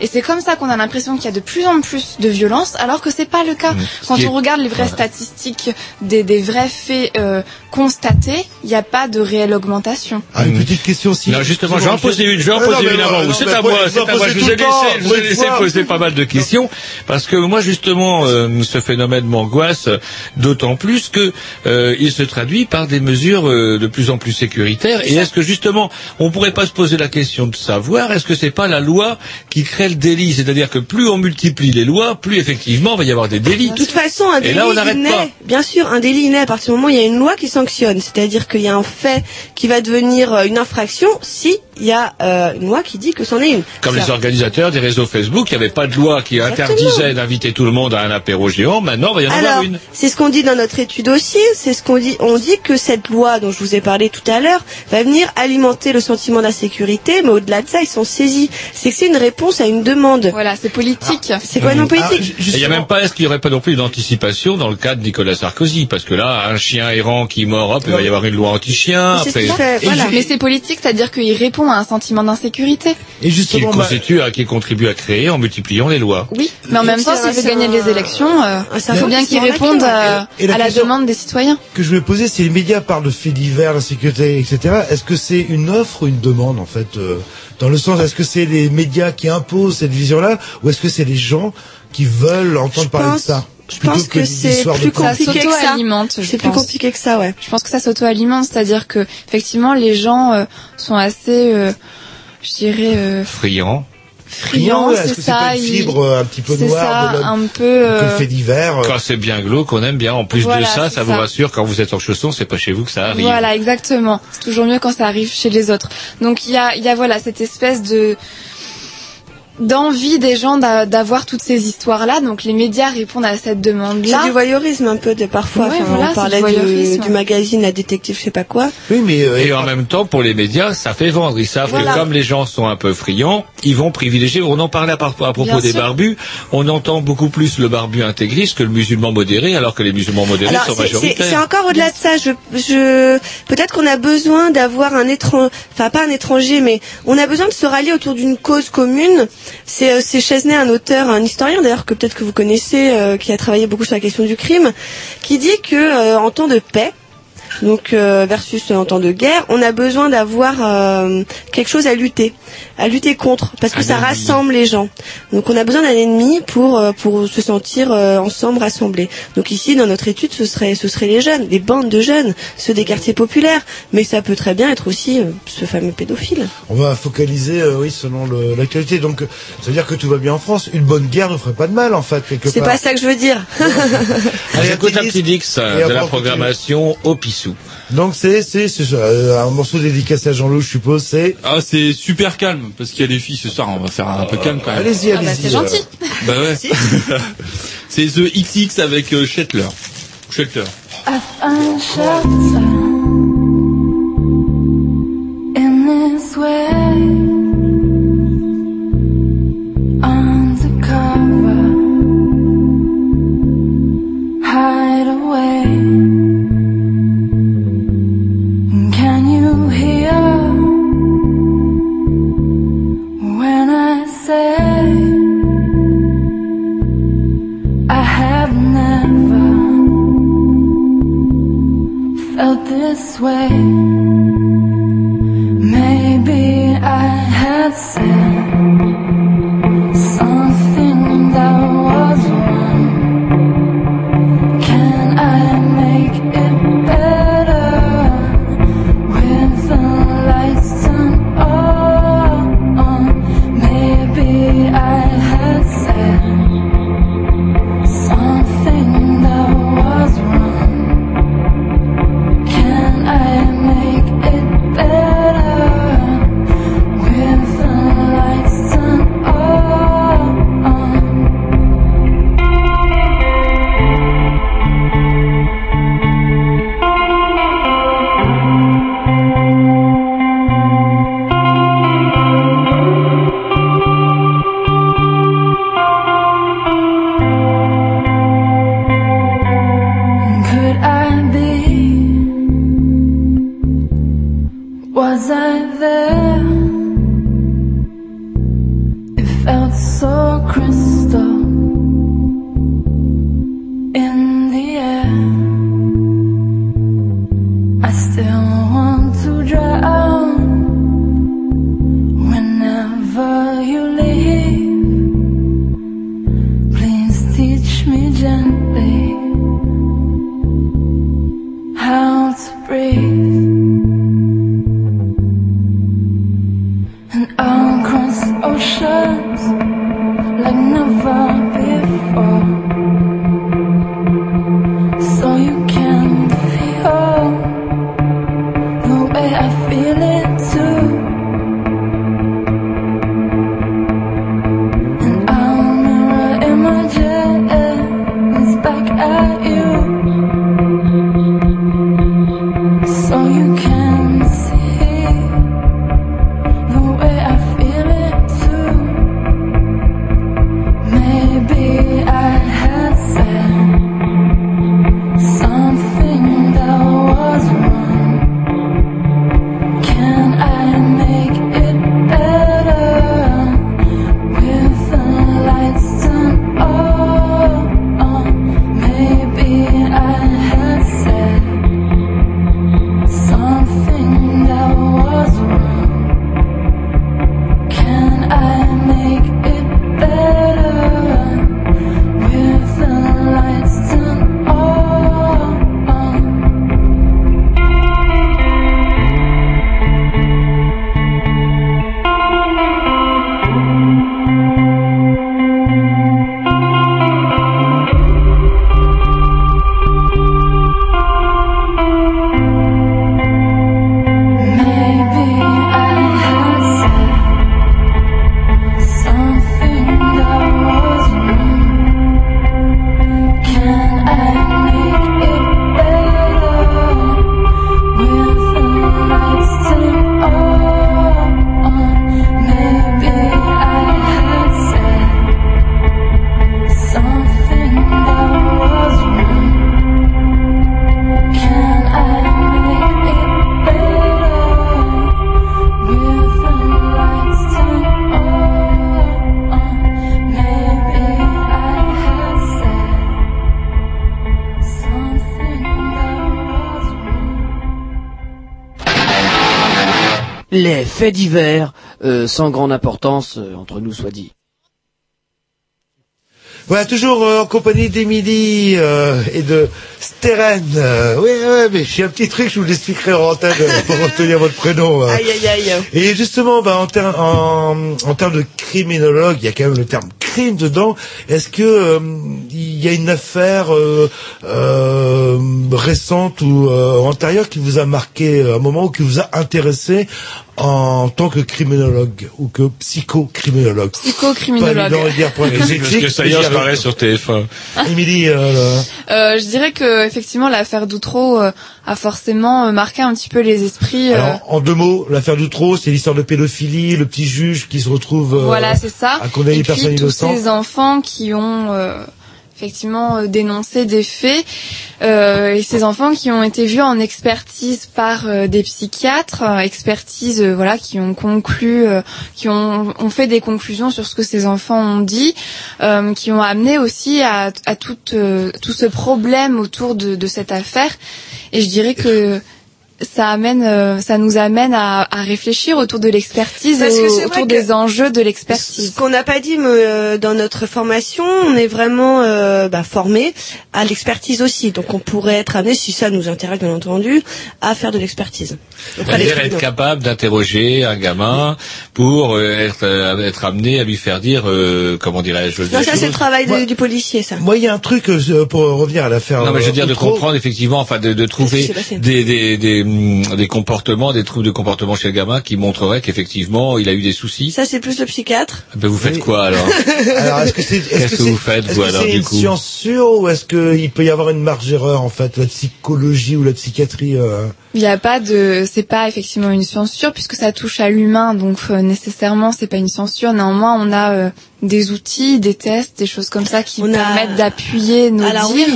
et c'est comme ça qu'on a l'impression qu'il y a de plus en plus de violence, alors que c'est pas le cas. Ce Quand on est- regarde les vraies statistiques des, des vrais faits euh, constatés, il n'y a pas de réelle augmentation. Ah, une petite question aussi. Non, justement, je vais en poser une, je vais en non, poser mais une avant vous. C'est à moi, c'est à moi. Je tout vous ai le temps, laissé, je vous ai laissé poser pas mal de questions, parce que moi, justement, euh, ce phénomène m'angoisse d'autant plus que euh, il se traduit par des mesures euh, de plus en plus sécuritaires. Et est-ce que justement, on pourrait pas se poser la question de savoir, est-ce que c'est pas la loi qui crée le délit C'est-à-dire que plus on multiplie les lois, plus effectivement il va y avoir des délits. De toute façon, un délit là, on il n'arrête naît. pas. Bien sûr, un délit naît à partir du moment où il y a une loi qui sanctionne. C'est-à-dire qu'il y a un fait qui va devenir euh, une infraction si il y a euh, une loi qui dit que c'en est une. Comme les organisateurs des réseaux Facebook, il n'y avait pas de loi qui interdisait d'inviter tout le monde à un apéro géant. Maintenant, il va y en avoir une. c'est ce qu'on dit dans notre étude aussi, c'est ce qu'on dit, on dit que cette loi dont je vous ai parlé tout à l'heure va venir alimenter le sentiment d'insécurité, mais au-delà de ça, ils sont saisis. C'est que c'est une réponse à une demande. Voilà, c'est politique. C'est quoi non politique Et il n'y a même pas, est-ce qu'il n'y aurait pas non plus d'anticipation dans le cas de Nicolas Sarkozy? Parce que là, un chien errant qui mord, hop, il va y avoir une loi anti-chien. Ce fait, voilà. Mais c'est politique, c'est-à-dire qu'il répond à un sentiment d'insécurité. Et Qu'il constitue, à, qui contribue à créer en multipliant les lois. Oui, mais en même temps, s'il veut gagner un- les élections, euh, il faut bien qu'il investissement réponde d'acquis, à, Et- la à la question- demande des citoyens. que je voulais poser, si les médias parlent de faits divers, l'insécurité, etc., est-ce que c'est une offre ou une demande, en fait euh, Dans le sens, est-ce que c'est les médias qui imposent cette vision-là, ou est-ce que c'est les gens qui veulent entendre parler pense- de ça? Je pense que, c'est plus compliqué que ça. C'est plus pense. compliqué que ça, ouais. Je pense que ça s'auto-alimente, c'est-à-dire que effectivement, les gens euh, sont assez, euh, je dirais, euh, Friand. friands, est-ce c'est que pas ça. une ils- fibre euh, un petit peu c'est noire ça, de un peu. euh, que fait divers euh, Quand c'est bien glauque, on aime bien. En plus Voilà, de ça, c'est ça vous ça. rassure, quand vous êtes en chaussons, c'est pas chez vous que ça arrive. Voilà, exactement. C'est toujours mieux quand ça arrive chez les autres. Donc il y a, il y a voilà cette espèce de d'envie des gens d'a- d'avoir toutes ces histoires-là. Donc les médias répondent à cette demande-là. C'est du voyeurisme un peu de parfois. Ouais, Enfin, voilà, on parlait du du, voyeurisme. du magazine La Détective, je sais pas quoi. Oui, mais euh, Et en même temps, pour les médias, ça fait vendre. Ils savent Voilà. que comme les gens sont un peu friands, ils vont privilégier. On en parlait à, par- à propos Bien des sûr. barbus. On entend beaucoup plus le barbu intégriste que le musulman modéré, alors que les musulmans modérés Alors, sont majoritaires. c'est encore au-delà de ça. Je, je, peut-être qu'on a besoin d'avoir un étranger, enfin pas un étranger, mais on a besoin de se rallier autour d'une cause commune. C'est euh, c'est Chesney, un auteur, un historien d'ailleurs que peut-être que vous connaissez, euh, qui a travaillé beaucoup sur la question du crime, qui dit que euh, en temps de paix. Donc euh, versus en temps de guerre, on a besoin d'avoir euh, quelque chose à lutter, à lutter contre, parce que Un ça ennemi. rassemble les gens. Donc on a besoin d'un ennemi pour euh, pour se sentir euh, ensemble rassemblés. Donc ici dans notre étude, ce serait ce serait les jeunes, des bandes de jeunes, ceux des quartiers populaires, mais ça peut très bien être aussi euh, ce fameux pédophile. on va focaliser, euh, oui, selon le- l'actualité. Donc, euh, ça veut dire que tout va bien en France. Une bonne guerre ne ferait pas de mal, en fait, quelque C'est part. pas ça que je veux dire. Allez, écoute un petit Dix de la on programmation au pissou. Donc, c'est c'est c'est euh, un morceau dédicacé à Jean-Loup, je suppose. C'est Ah, c'est super calme, parce qu'il y a les filles ce soir, on va faire un peu calme quand même. allez-y, Ah bah, allez-y. c'est gentil. Bah ouais. c'est The XX avec euh, Shetler. In this way. Way. Les faits divers, euh, sans grande importance, euh, entre nous soit dit. Voilà, toujours euh, en compagnie d'Emilie euh, et de Steren. Euh, oui, ouais, mais j'ai un petit truc, je vous l'expliquerai en antenne euh, pour retenir votre prénom. euh. Aïe aïe aïe. Et justement, bah, en, ter- en, en termes de criminologue, il y a quand même le terme crime dedans. Est-ce que euh, il y a une affaire euh, euh, récente ou euh, antérieure qui vous a marqué un moment ou qui vous a intéressé en tant que criminologue ou que psychocriminologue Psychocriminologue. Les écrits, que ça y est, sur TF1. Émilie, euh, Euh, je dirais que effectivement l'affaire Doutreau euh, a forcément euh, marqué un petit peu les esprits. euh, alors, en deux mots, l'affaire Doutreau, c'est l'histoire de pédophilie, le petit juge qui se retrouve euh, voilà, c'est ça. à condamner Et une personne puis tous innocente. ces enfants qui ont euh, effectivement euh, dénoncé des faits euh, et ces enfants qui ont été vus en expertise par euh, des psychiatres, euh, expertise voilà qui ont conclu, qui ont, ont fait des conclusions sur ce que ces enfants ont dit, qui ont amené aussi à, à tout, tout ce problème autour de, de cette affaire. Et je dirais que ça amène, euh, ça nous amène à, à réfléchir autour de l'expertise, au- autour des enjeux de l'expertise. Ce qu'on n'a pas dit mais, euh, dans notre formation, on est vraiment euh, bah, formé à l'expertise aussi. Donc on pourrait être amené, si ça nous intéresse bien entendu, à faire de l'expertise. C'est-à-dire être capable d'interroger un gamin pour euh, être, euh, être amené à lui faire dire, euh, comment dirais-je, Non, ça c'est le travail de- du policier, ça. Moi, il y a un truc euh, pour revenir à l'affaire. Non, mais je veux dire de comprendre effectivement, enfin de, de trouver des, des, des, des comportements, des troubles de comportement chez le gamin qui montreraient qu'effectivement il a eu des soucis. Ça c'est plus le psychiatre. Ben vous faites quoi alors Alors, est-ce que c'est, est-ce Qu'est-ce que c'est- vous faites, est-ce vous, que alors, c'est du une coup science sûre ou est-ce qu'il peut y avoir une marge d'erreur en fait, la psychologie ou la psychiatrie euh... Il n'y a pas de, c'est pas effectivement une science sûre puisque ça touche à l'humain, donc euh, nécessairement c'est pas une science sûre. Néanmoins, on a euh, des outils, des tests, des choses comme ça qui On a- permettent d'appuyer nos Alors oui,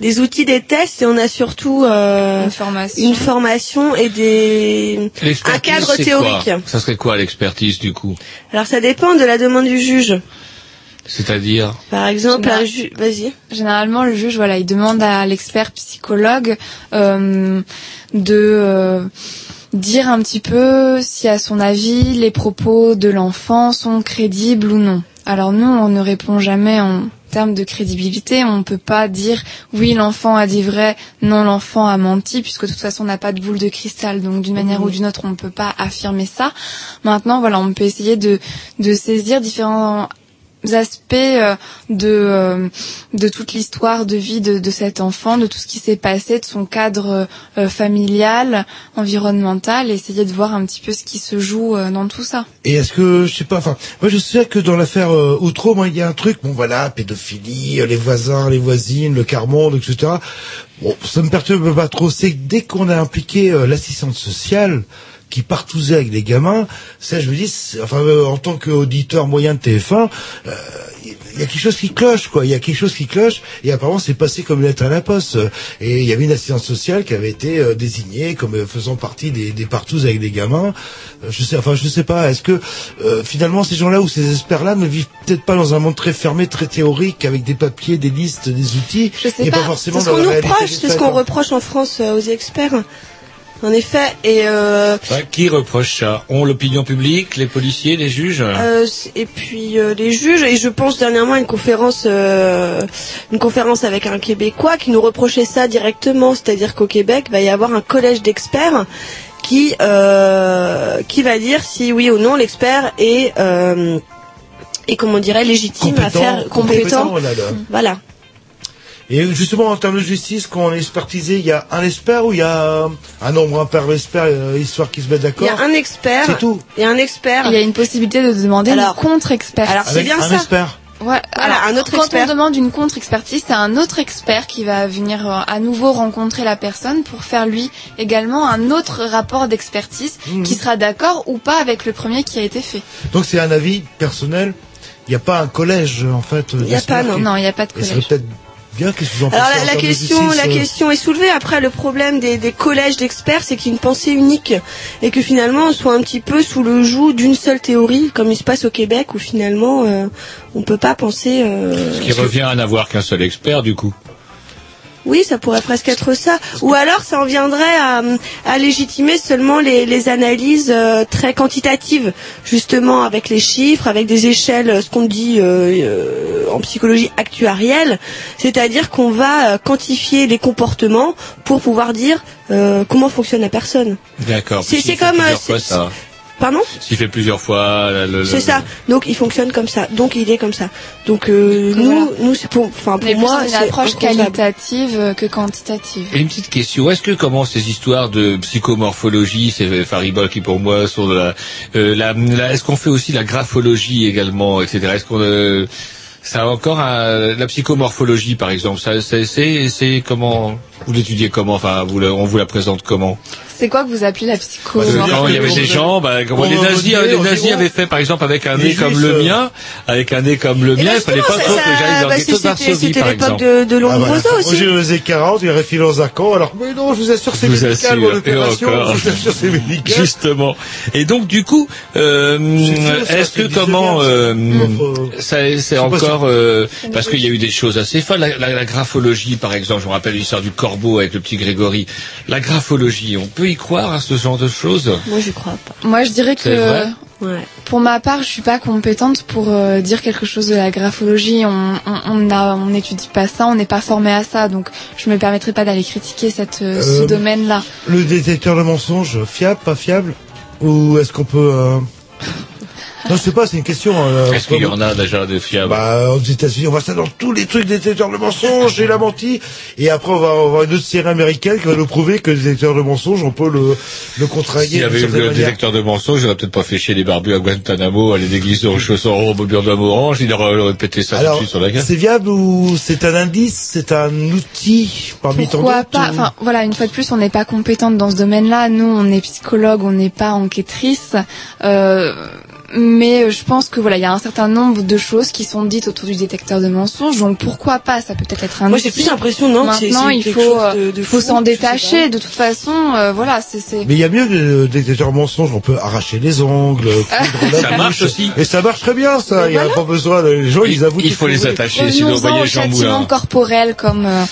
des outils, des tests, et on a surtout euh, Une formation. une formation et des un cadre théorique. Ça serait quoi l'expertise du coup? Alors ça dépend de la demande du juge. C'est-à-dire? Par exemple, Général- un ju- vas-y. Généralement, le juge, voilà, il demande à l'expert psychologue euh, de euh, dire un petit peu si, à son avis, les propos de l'enfant sont crédibles ou non. Alors nous, on ne répond jamais en termes de crédibilité. On ne peut pas dire oui, l'enfant a dit vrai, non, l'enfant a menti, puisque de toute façon, on n'a pas de boule de cristal. Donc d'une manière ou d'une autre, on ne peut pas affirmer ça. Maintenant, voilà, on peut essayer de, de saisir différents aspects euh, de euh, de toute l'histoire de vie de, de cet enfant, de tout ce qui s'est passé, de son cadre euh, familial, environnemental, et essayer de voir un petit peu ce qui se joue dans tout ça. Et est-ce que, je sais pas, enfin, moi je sais que dans l'affaire Outreau, moi il y a un truc, bon voilà, pédophilie, les voisins, les voisines, le quart-monde, etc. Bon, ça me perturbe pas trop, c'est dès qu'on a impliqué l'assistante sociale, qui partousait avec les gamins, ça je me dis, enfin euh, en tant qu'auditeur moyen de TF1, euh, il y a quelque chose qui cloche, quoi. Il y a quelque chose qui cloche, et apparemment c'est passé comme une lettre à la poste. Et il y avait une assistante sociale qui avait été euh, désignée comme euh, faisant partie des, des avec des gamins. Je sais, enfin je sais pas. Est-ce que euh, finalement ces gens-là ou ces experts-là ne vivent peut-être pas dans un monde très fermé, très théorique, avec des papiers, des listes, des outils, Je sais et pas. pas forcément C'est ce dans qu'on la nous réalité reproche, des c'est ce faits, qu'on quoi. reproche en France aux experts. En effet, et euh, Bah, Qui reproche ça? On, l'opinion publique, les policiers, les juges? Euh, et puis euh, les juges et je pense dernièrement à une conférence euh, une conférence avec un québécois qui nous reprochait ça directement. C'est-à-dire qu'au Québec va y avoir un collège d'experts qui euh, qui va dire si oui ou non l'expert est euh, et comment on dirait légitime à faire compétent, compétent, voilà, là. voilà Et justement, en termes de justice, quand on est expertisé, il y a un expert ou il y a un nombre impair d'experts, euh, histoire qu'ils se mettent il y d'accord a un expert C'est tout. il y a un expert Il y a une possibilité de demander Alors- une contre-expert. alors c'est bien un ça expert. Ouais, Voilà, alors, un autre quand expert. on demande une contre-expertise, c'est un autre expert qui va venir euh, à nouveau rencontrer la personne pour faire lui également un autre rapport d'expertise Mhm. qui sera d'accord ou pas avec le premier qui a été fait. Donc c'est un avis personnel. Il n'y a pas un collège, en fait. Il y a pas, non. Non, il n'y a pas de collège. Bien, qu'est-ce que vous en pensez Alors la, la question, la euh, question est soulevée. Après, le problème des, des collèges d'experts, c'est qu'il y a une pensée unique et que finalement, on soit un petit peu sous le joug d'une seule théorie, comme il se passe au Québec, où finalement, euh, on peut pas penser. euh, Ce qui revient à n'avoir qu'un seul expert, du coup. Oui, ça pourrait presque être ça. Ou alors, ça en viendrait à, à légitimer seulement les, les analyses euh, très quantitatives, justement avec les chiffres, avec des échelles, euh, ce qu'on dit euh, euh, en psychologie actuarielle, c'est-à-dire qu'on va quantifier les comportements pour pouvoir dire euh, comment fonctionne la personne. D'accord. C'est- comme, euh, c'est-. Pardon S'il fait plusieurs fois, le- C'est ça. Donc il fonctionne comme ça. Donc il est comme ça. Donc euh, nous, nous c'est pour, enfin pour moi, dans une c'est approche qualitative euh, que quantitative. Et une petite question, est-ce que comment ces histoires de psychomorphologie, ces fariboles qui pour moi sont de la, euh, la, la- est-ce qu'on fait aussi la graphologie également, etc. Est-ce qu'on euh, ça a encore un- la psychomorphologie par exemple, ça c'est c'est c'est comment vous l'étudiez comment, enfin vous la- on vous la présente comment? C'est quoi que vous appelez la psycho quand il y avait des gens, bah, comme les nazis, dire, les on nazis dit, avaient fait par exemple avec un Les nez comme le euh, mien, avec un nez comme le Eh mien, ben, il fallait pas trop que j'aille dans bah, le ghetto de c'était- par l'époque exemple. de, Ah, Lombroso aussi. j'ai osé 40, il aurait filé dans un camp, alors, mais non, je vous assure, c'est médical, assure, mon opération, je vous assure, c'est médical. Justement. Et donc du coup, euh, est-ce que comment euh, ça c'est encore parce qu'il y a eu des choses assez folles. La graphologie, par exemple, je me rappelle l'histoire du corbeau avec le petit Grégory. La graphologie, on peut y croire à ce genre de choses? Moi, je crois pas. Moi, je dirais C'est vrai? Que Ouais. pour ma part, je suis pas compétente pour euh, dire quelque chose de la graphologie. On on on a- on n'étudie pas ça, on n'est pas formé à ça, donc je me permettrai pas d'aller critiquer cette euh, ce Euh, domaine-là. Le détecteur de mensonges, fiable, pas fiable? Ou est-ce qu'on peut... euh, Non, je sais pas, c'est une question. euh, Est-ce qu'il y en a déjà de fiables Bah, aux États-Unis, on voit ça dans tous les trucs détecteurs de mensonges, il a menti. Et après, on va avoir une autre série américaine qui va nous prouver que le détecteur de mensonges, on peut le, le contrarier. S'il y avait eu le détecteur de mensonges, j'aurais peut-être pas fait chier les barbus à Guantanamo, à les déguiser en chaussons roses au d'homme orange, il aurait, il aurait pété ça Alors, tout de suite sur la gueule. c'est viable ou c'est un indice, c'est un outil parmi tant Pourquoi d'autres pas ou- Enfin, voilà, une fois de plus, on n'est pas compétente dans ce domaine-là. Nous, on est psychologue, on n'est pas enquêtrice. Euh, mais euh, je pense que voilà, il y a un certain nombre de choses qui sont dites autour du détecteur de mensonges, donc pourquoi pas Ça peut peut-être être un. Moi, j'ai plus l'impression, non, Maintenant, il faut, chose euh, de- de faut s'en détacher. De toute façon, euh, voilà, c'est. c'est- Mais il y a mieux que des détecteurs mensonges, on peut arracher les ongles, la Ça bouche. marche aussi. Et ça marche très bien, ça. Il n'y a pas besoin, de- les gens, ils avouent Il faut les trouver. attacher, sinon voyez au châtiment corporel comme euh,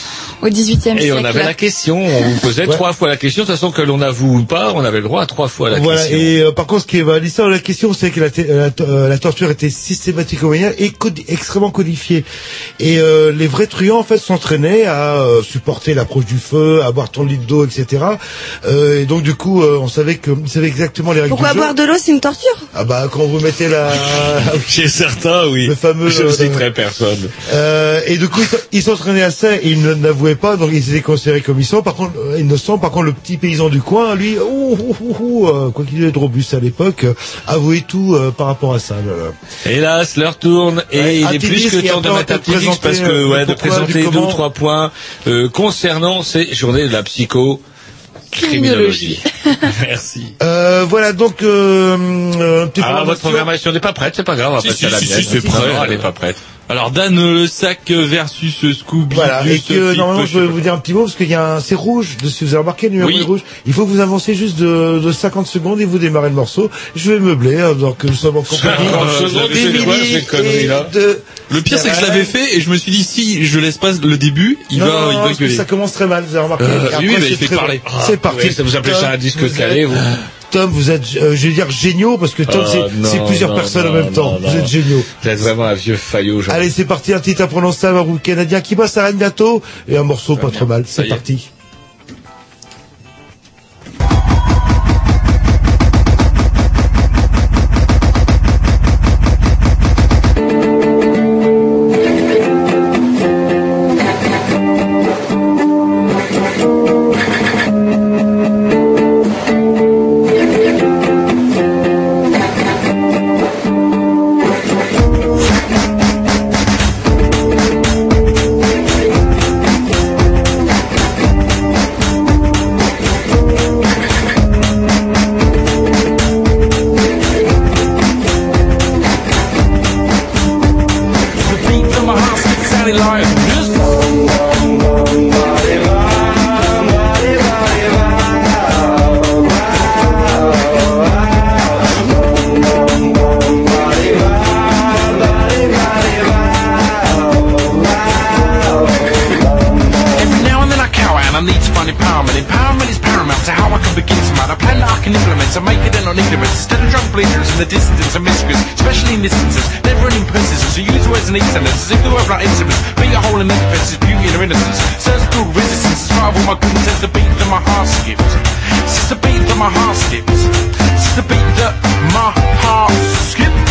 au XVIIIe siècle. Et on avait la question, on vous posait trois fois la question, de toute façon que l'on avoue ou pas, on avait le droit à trois fois la Voilà, question. et euh, par contre, ce qui est l'histoire de la question, c'est que la, te- la, euh, la torture était systématique au moyen et codi- extrêmement codifiée. Et euh, les vrais truands, en fait, s'entraînaient à euh, supporter l'approche du feu, à boire ton litre d'eau, etc. Euh, et donc, du coup, euh, on savait que, ils savaient exactement les règles Pourquoi du jeu. boire de l'eau, c'est une torture? Ah bah, quand vous mettez la... Chez certains, oui. Le fameux... Je ne euh, citerai personne. Euh, et du coup, ils s'entraînaient à ça et ils ne pas, donc ils étaient considérés comme sont. Par contre, euh, innocents. Par contre, le petit paysan du coin, lui, ouh, ouh, ouh, ouh, euh, quoi qu'il ait de robuste à l'époque, euh, avouait tout euh, par rapport à ça. là. Hélas, l'heure tourne et Ouais, il est plus que temps de mettre un petit parce que ouais, de pourquoi, présenter deux ou trois points euh, concernant ces journées de la psycho criminologie. Merci. Euh, voilà, donc euh, euh, un petit Ah, votre programmation n'est pas prête, c'est pas grave, on va Si, passer si, à la si, mienne. si, c'est prêt. elle est pas prête. Alors Dan euh, le sac versus euh, Scooby. Voilà, et que normalement je vais vous dire un petit mot parce qu'il y a un, c'est rouge, dessus vous avez remarqué le numéro Oui. est rouge. Il faut que vous avancez juste de, de 50 secondes et vous démarrez le morceau. Je vais meubler, hein, donc nous sommes en compagnie. 50 secondes, d'Émilie c'est quoi ces conneries-là et de- Le pire c'est que je l'avais fait et je me suis dit si je laisse pas le début, il non, va, non, il va gueuler. ça commence très mal, vous avez remarqué. Euh, oui, mais c'est il fait parler. Ah, c'est parti. ça vous appelez ça un disque calé, vous Tom, vous êtes, euh, je vais dire géniaux parce que Tom, Ah, c'est, plusieurs non, personnes en non, même temps. Vous êtes géniaux. Vous êtes vraiment un vieux faillot. Allez, c'est parti, un titre imprononçable, un groupe canadien qui passe à bientôt et un morceau pas trop mal. C'est parti. As the beat that my heart. This is the beat that my heart. This is the beat that my heart skips.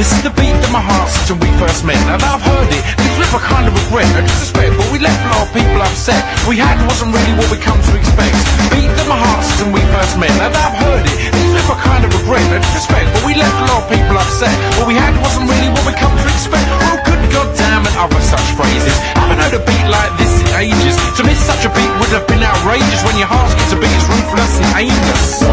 This is the beat that my heart when we first met. Now that I've heard it, it's with a kind of regret and disrespect. But we left a lot of people upset. We had wasn't really what we come to expect. Beat that my heart since when we first met. Now that I've heard it, it's with a kind of regret and disrespect. But we left a lot of people upset. What we had wasn't really what we come to expect. Oh, good goddamn and other such phrases. Haven't heard a beat like this in ages. To miss such a beat would have been outrageous when your heart gets a beat as ruthless and aimless.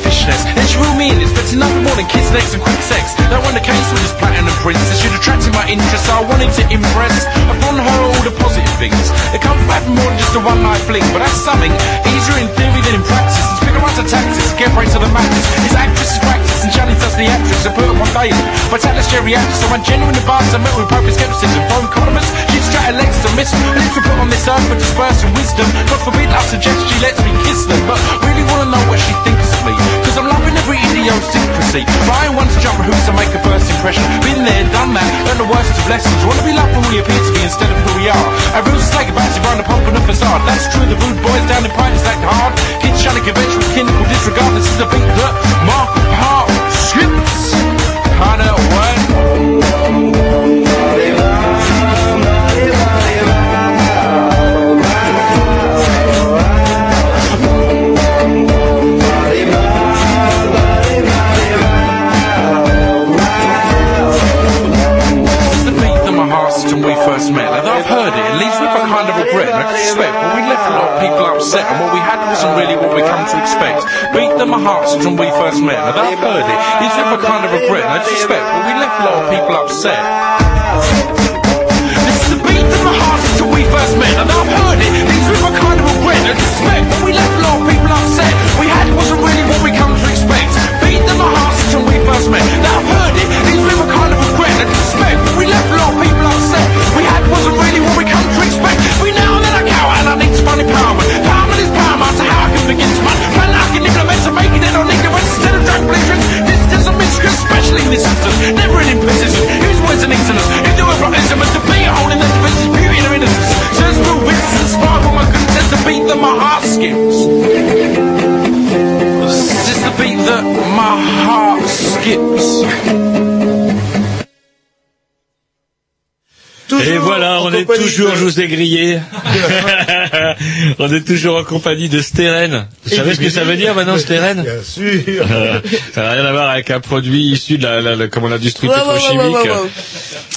Fishnets. Then she ruled me in, expecting nothing more than kiss next and quick sex. When the case with this platinum and princess, she'd attracted my interest, so I wanted to impress upon her all the positive things. It comes back from more than just a one night fling, but that's something easier in theory than in practice. It's bigger out of tactics, get right to the madness. His actress is practice, and Johnny does the actress, and put up on daily. But tell us geriatrics, so I'm genuine advice, I met with appropriate skepticism. From economists, she's straight legs to miss. Lips were put on this earth for dispersing wisdom. God forbid I suggest she lets me kiss them, but really wanna know what she thinks of me. Cause I'm loving every idiosyncrasy. But I ain't one to jump a hoops to make a first impression. Been there, done that, learned the worst of lessons. Wanna be for who we appear to be instead of who we are. A real slag about to run the pump and the facade. That's true, the rude boys down in private act hard. Kids trying to convention with clinical disregard. This is the beat that and what we had wasn't really what we come to expect. Beat them my heart since when we first met. And I've heard it. It's with a kind of regret and I. But we left a lot of people upset. This is a beat heart since we first met. I've heard it. It's with a kind of regret and. But we left a lot of people upset. We had wasn't really what we come to expect. Beat my heart since we first met. Now I've heard it. A kind of regret and. But we left a lot of people upset. We had wasn't really what we to expect. We now I and I need to find empowerment. Empowerment especially in this instance. Never in imposition. Use words and insolence. If there were for instruments to be a hole in the defense's beauty and innocence. Says no witness and spark for my goodness to beat that my heart skips. This is the beat that my heart skips. Et voilà, on est toujours, je vous ai grillé. on est toujours en compagnie de Steren. Vous savez ce que ça veut dire maintenant, Steren Bien sûr. Ça n'a rien à voir avec un produit issu de la, la, la- comment l'industrie Wow, pétrochimique. wow, wow.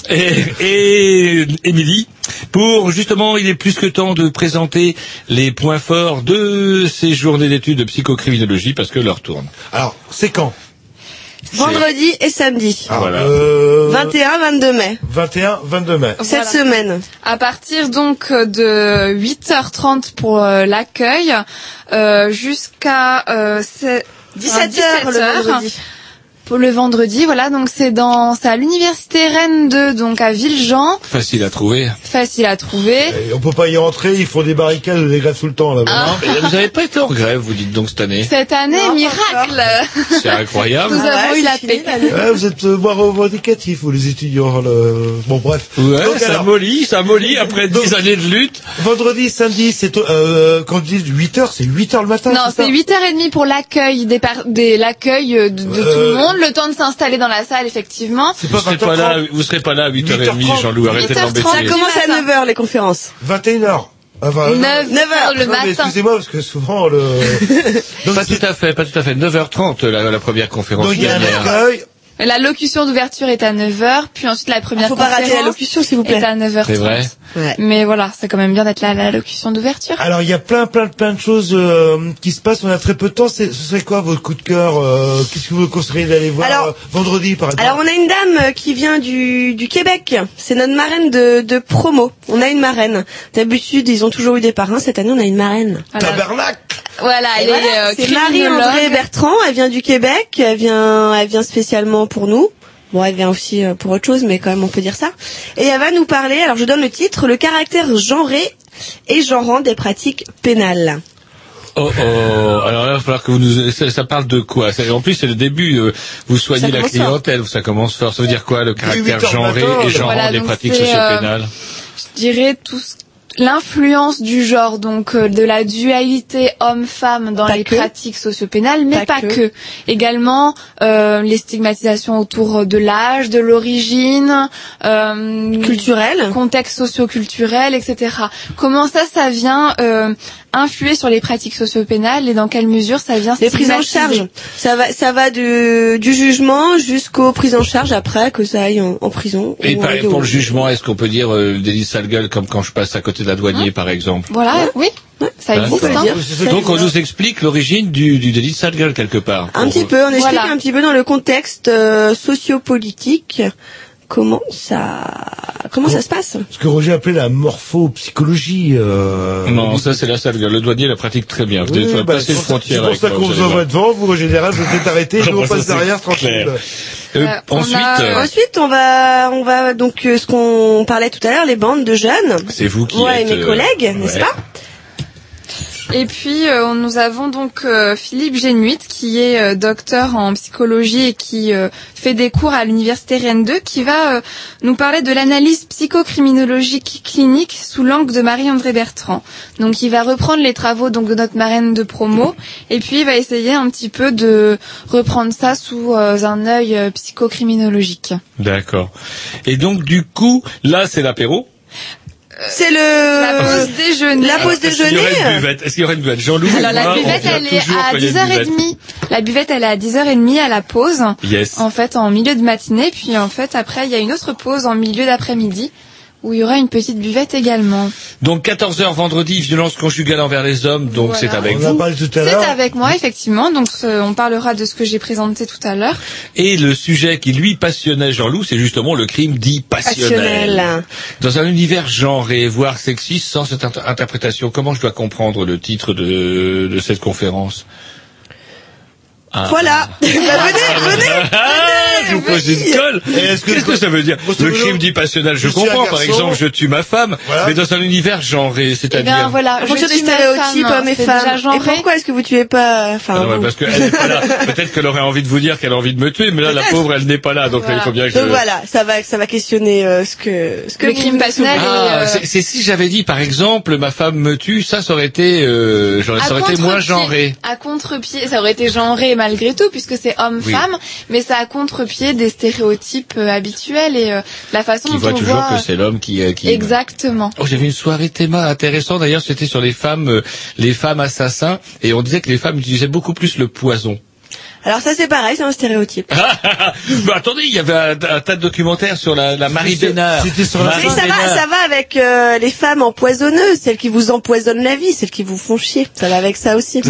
Et, et Émilie, pour justement, il est plus que temps de présenter les points forts de ces journées d'études de psychocriminologie parce que l'heure tourne. Alors, c'est quand? Vendredi et samedi. Voilà. Euh, 21, 22 mai. 21, 22 mai. Cette Voilà. semaine. À partir donc de 8h30 pour euh, l'accueil euh, jusqu'à euh, c'est- 17 enfin, heures le vendredi. Pour le vendredi, voilà, donc c'est dans c'est à l'université Rennes 2, donc à Villejean, Facile à trouver. facile à trouver. Et on peut pas y rentrer, ils font des barricades des grèves tout le temps là-bas. Ah. Vous n'avez pas été en grève, vous dites donc cette année. Cette année, Non, miracle C'est incroyable. Nous Ah avons ouais, eu la paix. Ouais, vous êtes euh, moins revendicatifs, vous les étudiants. Le... Bon, bref. Ouais, Donc, ça alors, mollit, ça mollit après Donc- 10 années de lutte. vendredi, samedi, c'est euh, quand on dit 8 heures, c'est 8 heures le matin. Non, c'est ça 8h30 pour l'accueil des, par- des l'accueil euh, de, tout Euh, le monde, le temps de s'installer dans la salle effectivement. C'est Vous serez 20h30. pas là, vous serez pas là à 8h30, 8h30, Jean-Loup, arrêtez de 8h30, l'embêter. Ça commence à matin. 9h les conférences. 21h. Enfin, non, 9 neuf heures heures le non, matin. excusez-moi parce que souvent le. Donc, Pas tout à fait, pas tout à fait. 9h30 la, la première conférence. donc il y a un dernière. accueil. La locution d'ouverture est à 9h, puis ensuite la première Faut pas rater la conférence locution s'il vous est plaît. à 9h30. C'est vrai. Ouais. Mais voilà, c'est quand même bien d'être là à la locution d'ouverture. Alors il y a plein plein plein de choses euh, qui se passent. On a très peu de temps. C'est- Ce serait quoi votre coup de cœur euh, Qu'est-ce que vous conseilleriez d'aller voir Alors- euh, vendredi par exemple? Alors on a une dame euh, qui vient du, du Québec. C'est notre marraine de, de promo. On a une marraine. D'habitude ils ont toujours eu des parrains. Cette année on a une marraine. Tabernacle. Voilà, elle voilà, est euh, c'est Marie-André. Bertrand. Elle vient du Québec. Elle vient, elle vient spécialement pour nous. Bon, elle vient aussi euh, pour autre chose, mais quand même on peut dire ça. Et elle va nous parler. Alors je donne le titre le caractère genré et genrant des pratiques pénales. Oh oh, alors là, il va falloir que vous nous... Ça, ça parle de quoi? En plus, c'est le début, euh, vous soignez la clientèle, ça commence fort. Ça veut dire quoi, le caractère 8 heures genré et là. genrant Voilà, des pratiques euh, sociopénales Je dirais tout ce- l'influence du genre, donc euh, de la dualité homme-femme dans Pas les que. pratiques sociopénales, mais Pas pas, que. que. Également euh, les stigmatisations autour de l'âge, de l'origine, euh, Culturel. contexte socio-culturel, etc. Comment ça, ça vient euh, influer sur les pratiques socio-pénales et dans quelle mesure ça vient Les prises en charge. Ça va, ça va de, du jugement jusqu'aux prises en charge après que ça aille en, en prison. Et par- pour au- le jugement, est-ce qu'on peut dire euh, délit de sale gueule comme quand je passe à côté de la douanier, par exemple? Voilà, oui, ça Hein, existe. hein. Donc on nous explique l'origine du, du délit de sale gueule quelque part. Un Pour- petit peu, on explique Voilà. un petit peu dans le contexte euh, sociopolitique comment ça comment ça se passe. Ce que Roger appelait la morphopsychologie. Euh... Non, ça c'est la sale gueule. Le douanier la pratique très bien. Vous Oui, devez bah, passer c'est une pour ça- frontière C'est pour ça qu'on vous envoie devant, vous, en général, vous êtes arrêté, nous, on passe derrière, tranquille. Euh, Euh, on ensuite, a- euh, Ensuite, on va on va donc euh, ce qu'on parlait tout à l'heure, les bandes de jeunes. c'est vous qui Moi et êtes, mes euh, collègues, n'est-ce ouais. pas? Et puis euh, nous avons donc euh, Philippe Génuit qui est euh, docteur en psychologie et qui euh, fait des cours à l'université Rennes 2 qui va euh, nous parler de l'analyse psychocriminologique clinique sous l'angle de Marie-André Bertrand. Donc il va reprendre les travaux donc de notre marraine de promo et puis il va essayer un petit peu de reprendre ça sous euh, un œil psychocriminologique. D'accord. Et donc du coup, là c'est l'apéro? C'est le La pause déjeuner. la pause Est-ce qu'il y aurait une déjeuner. buvette? Est-ce qu'il y aurait une buvette? Jean-Loup et Alors la buvette elle est à quand il y a une buvette. 10h30. La buvette elle est à 10h30 à la pause. Yes. en fait en milieu de matinée, puis en fait après il y a une autre pause en milieu d'après-midi où il y aura une petite buvette également. Donc 14h vendredi, violence conjugale envers les hommes, donc Voilà. c'est avec On vous. parlé tout à C'est avec moi, effectivement. Donc, ce- on parlera de ce que j'ai présenté tout à l'heure. Et le sujet qui lui passionnait Jean-Loup, c'est justement le crime dit passionnel. Passionnel. Dans un univers genré, voire sexiste, sans cette inter- interprétation, comment je dois comprendre le titre de, de cette conférence? Ah. Voilà. Bah, venez, venez. Ah, je vous pose une colle. est-ce que- Qu'est-ce que ça veut dire Le crime dit passionnel, je je comprends. Par exemple, je tue ma femme, Voilà. mais dans un univers genré, Eh c'est-à-dire. bien, voilà. Je des tue ma stéréotypes femme, hommes et c'est femmes. Et pourquoi est-ce que vous tuez pas, enfin, Ah non, parce qu'elle n'est pas là. Peut-être qu'elle aurait envie de vous dire qu'elle a envie de me tuer, mais là, la pauvre, elle n'est pas là. Donc là, il faut bien que je... Donc voilà, ça va, ça va questionner euh, ce que, ce que Le crime me passionnel et, Ah, euh, c'est- si j'avais dit, par exemple, ma femme me tue, ça, ça aurait été, euh, ça aurait été moins genré. À contre-pied, ça aurait été genré malgré tout, puisque c'est homme-femme, mais c'est à contre-pied des stéréotypes euh, habituels et euh, la façon Qui dont voit on toujours voit... que c'est l'homme qui, euh, qui... Exactement. Oh, j'avais une soirée théma intéressante. D'ailleurs, c'était sur les femmes, euh, les femmes assassins, et on disait que les femmes utilisaient beaucoup plus le poison. Alors ça c'est pareil, c'est un stéréotype. bah, attendez, il y avait un, un tas de documentaires sur la, la Marie Bénard. C'était sur la Mais ça va, ça va avec euh, les femmes empoisonneuses, celles qui vous empoisonnent la vie, celles qui vous font chier. Ça va avec ça aussi.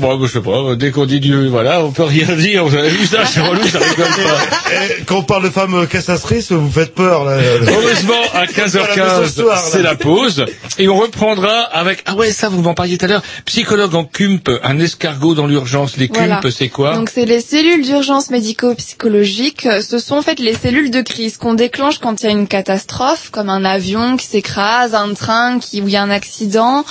Bon, je sais pas, dès qu'on dit du, voilà, on peut rien dire, vous avez vu ça, c'est relou, ça rigole pas. Eh, Quand on parle de femmes cassatrices, vous faites peur, là. Heureusement, à Voilà, ce 15h15, soir, là. c'est la pause. Et on reprendra avec, ah ouais, ça, vous m'en parliez tout à l'heure, psychologue en CUMP, un escargot dans l'urgence. Les CUMP, Voilà. c'est quoi? Donc c'est les cellules d'urgence médico-psychologique. Ce sont en fait les cellules de crise qu'on déclenche quand il y a une catastrophe, comme un avion qui s'écrase, un train qui, où il y a un accident,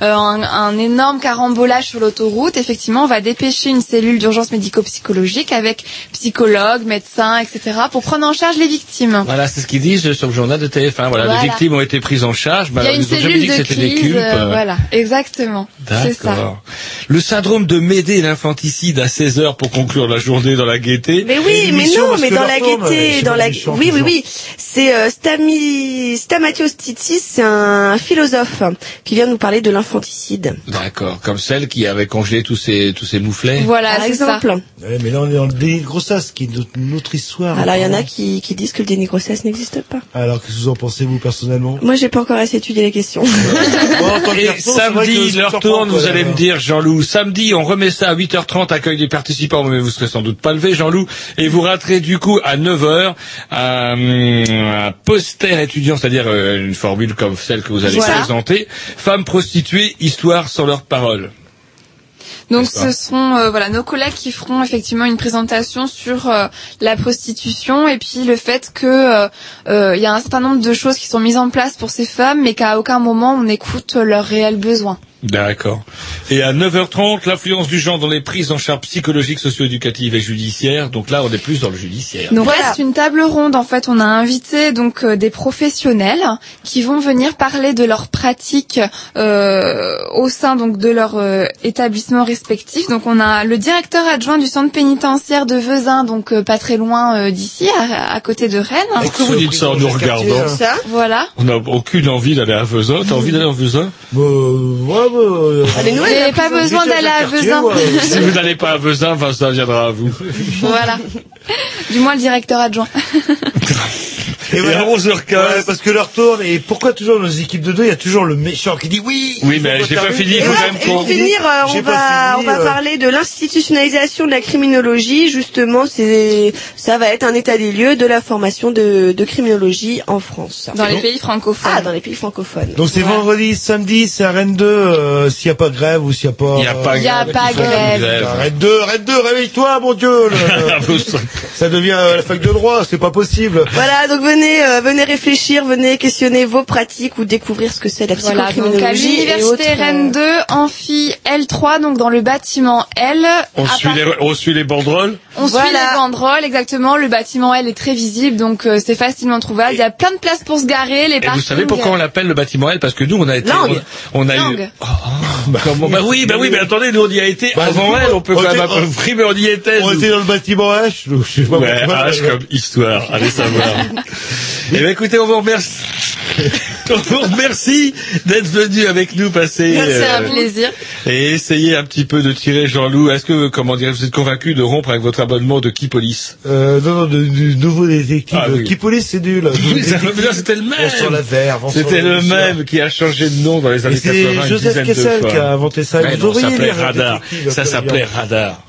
euh, un, un énorme carambolage sur l'autoroute. Effectivement, on va dépêcher une cellule d'urgence médico-psychologique avec psychologue, médecin, etc. pour prendre en charge les victimes. Voilà, c'est ce qu'ils disent sur le journal de TF1. Voilà, Voilà. les victimes ont été prises en charge. Il y a une cellule de des crise. Euh, voilà, exactement. C'est ça. D'accord. Le syndrome de Médée l'infanticide à 16 heures pour conclure la journée dans la gaieté. Mais oui, mais non, mais dans la gaieté, dans la, oui, oui, oui, c'est euh, Stami, Stamatios Titsis, c'est un philosophe qui vient nous parler de l'infanticide. D'accord, comme celle qui avait congelé tous ces tous ces mouflets. Voilà, Par c'est ça. exemple. Ouais, mais là, on est dans le déni grossesse, qui est notre, notre histoire. Alors il y en a qui, qui disent que le déni grossesse n'existe pas. Alors, qu'est-ce que vous en pensez, vous, personnellement? Moi, j'ai pas encore assez étudié les questions. Bon, Et garçon, samedi, surprend, tourne, vous allez là. me dire, Jean-Loup. Samedi, on remet ça à 8h30, accueil des participants, mais vous serez sans doute pas levé, Jean-Loup. Et vous raterez du coup à 9h un, un poster étudiant, c'est-à-dire euh, une formule comme celle que vous allez Voilà. présenter. Femmes prostituées, histoire sans leurs paroles. Donc ce seront euh, voilà nos collègues qui feront effectivement une présentation sur euh, la prostitution et puis le fait que euh, euh, il y a un certain nombre de choses qui sont mises en place pour ces femmes mais qu'à aucun moment on écoute leurs réels besoins. D'accord. Et à 9h30, l'influence du genre dans les prises en charge psychologiques, socio-éducatives et judiciaires. Donc là, on est plus dans le judiciaire. Donc là c'est une table ronde en fait on a invité donc euh, des professionnels qui vont venir parler de leurs pratiques euh, au sein donc de leur euh, établissement respectif. Donc on a le directeur adjoint du centre pénitentiaire de Vezin donc euh, pas très loin euh, d'ici à, à côté de Rennes. Pourquoi vous dites ça en nous regardant Ça Voilà. On n'a aucune envie d'aller à Vezin. T'as envie d'aller à Vezin? Bah, euh, ouais, euh, Allez, nous, Vous n'avez pas besoin d'aller à Vezin. Si vous n'allez pas à Vezin, Vincent viendra à vous. Voilà. Du moins le directeur adjoint. Et Et à 11h15. Ouais, parce que leur tourne, et pourquoi toujours dans les équipes de deux, il y a toujours le méchant qui dit oui Oui, il mais j'ai pas fini, il faut quand même et pour finir, euh, on va, fini, on va euh. parler de l'institutionnalisation de la criminologie. Justement, c'est, ça va être un état des lieux de la formation de, de criminologie en France. Dans les pays francophones. Ah, dans les pays francophones. Donc c'est Ouais. vendredi, samedi, c'est à Rennes 2, euh, s'il n'y a pas de grève ou s'il n'y a pas... Il y a pas Il y a grève, pas il grève. grève. Rennes 2, Rennes 2, réveille-toi, mon Dieu le- Ça devient la fac de droit, c'est pas possible. Voilà, donc venez, euh, venez réfléchir, venez questionner vos pratiques ou découvrir ce que c'est la Voilà, donc à psychocriminologie et l'université euh, Rennes 2, amphi L3, donc dans le bâtiment L. On suit, part- les, on suit les banderoles On Voilà. suit les banderoles, exactement. Le bâtiment L est très visible, donc euh, c'est facilement trouvable. Il y a plein de places pour se garer. Les Et vous savez pourquoi on l'appelle le bâtiment L? Parce que nous, on a été... Langue. On, on a eu... Langue. Comment bah oui, bah oui, mais attendez, nous on y a été Bah, avant elle, on peut quand même un peu frimer, on y était. On nous. était dans le bâtiment H, je sais pas Ouais. H comme histoire, allez savoir. Eh bien écoutez, on vous remercie. on vous remercie d'être venu avec nous passer. C'est un euh, plaisir. Et essayer un petit peu de tirer Jean-Loup. Est-ce que, comment dire, vous êtes convaincu de rompre avec votre abonnement de Kipolis? Euh, non, non, de- du nouveau détective. Ah, oui. Kipolis, c'est nul. Oui, c'était le même. Sur la. C'était le même qui a changé de nom dans les années Et c'est 80 une Joseph Kessel qui a inventé ça. Non, ça s'appelait Radar. Ça s'appelait Radar.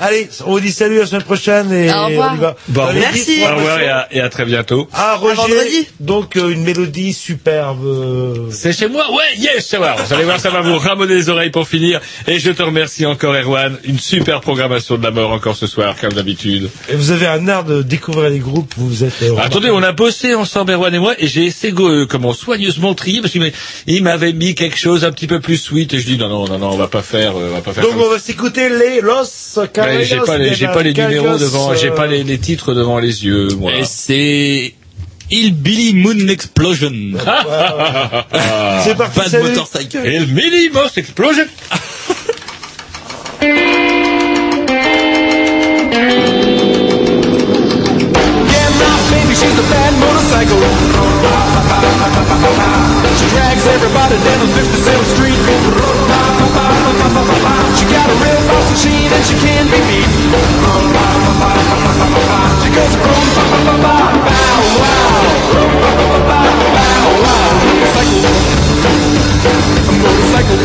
Allez, on vous dit salut la semaine prochaine et Au revoir. on y va. Bon, Allez, Merci. Au revoir et à, et à très bientôt. Ah, Roger, vendredi. donc euh, une mélodie superbe. C'est chez moi Ouais, yes, ça va. Vous allez voir, ça va vous ramoner les oreilles pour finir. Et je te remercie encore, Erwan. Une super programmation de la mort encore ce soir, comme d'habitude. Et vous avez un art de découvrir les groupes, vous êtes... euh, Attendez, on a bossé ensemble, Erwan et moi, et j'ai essayé euh, comment soigneusement trier parce qu'il m'a- il m'avait mis quelque chose un petit peu plus sweet, et je dis non, non, non, non, on va pas faire, euh, on va pas faire. Donc comme on va s'écouter les Los J'ai pas les, de j'ai pas les numéros devant, j'ai pas les, les titres devant les yeux. Et c'est Hillbilly Moon Explosion. C'est parti, Bad salut. Motorcycle. Le Mini Most Explosion. Yeah, my baby, she's a bad motorcycle. She drags everybody down 57th Street. Got a real boss machine and she can be beat. She goes boom, ba ba ba ba, bow wow, boom, ba ba ba ba, bow wow. Motorcycle, a motorcycle.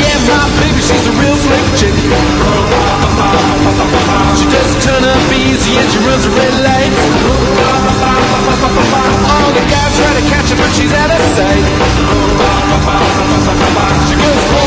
Yeah, my baby, she's a real slick chick. She doesn't turn up easy and she runs a red light. All the guys try to catch her, but she's out of sight. She goes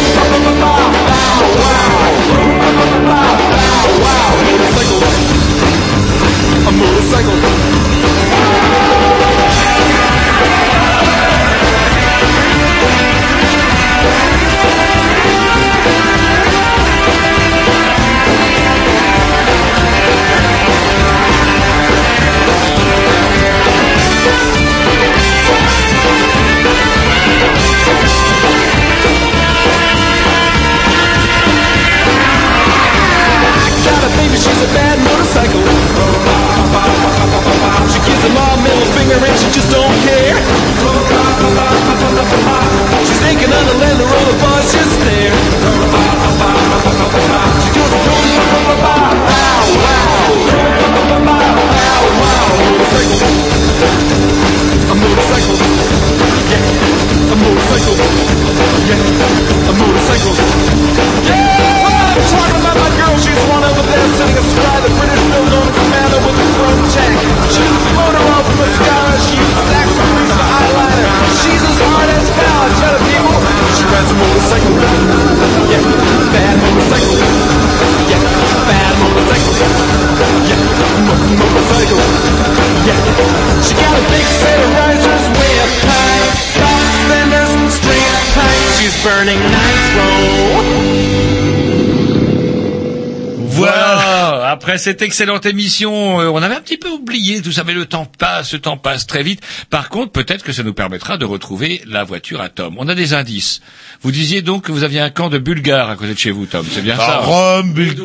cette excellente émission, euh, on avait un petit peu oublié tout ça, mais le temps passe, le temps passe très vite. Par contre, peut-être que ça nous permettra de retrouver la voiture à Tom. On a des indices. Vous disiez donc que vous aviez un camp de Bulgares à côté de chez vous, Tom. C'est bien ça Ah, hein Rome, Bul-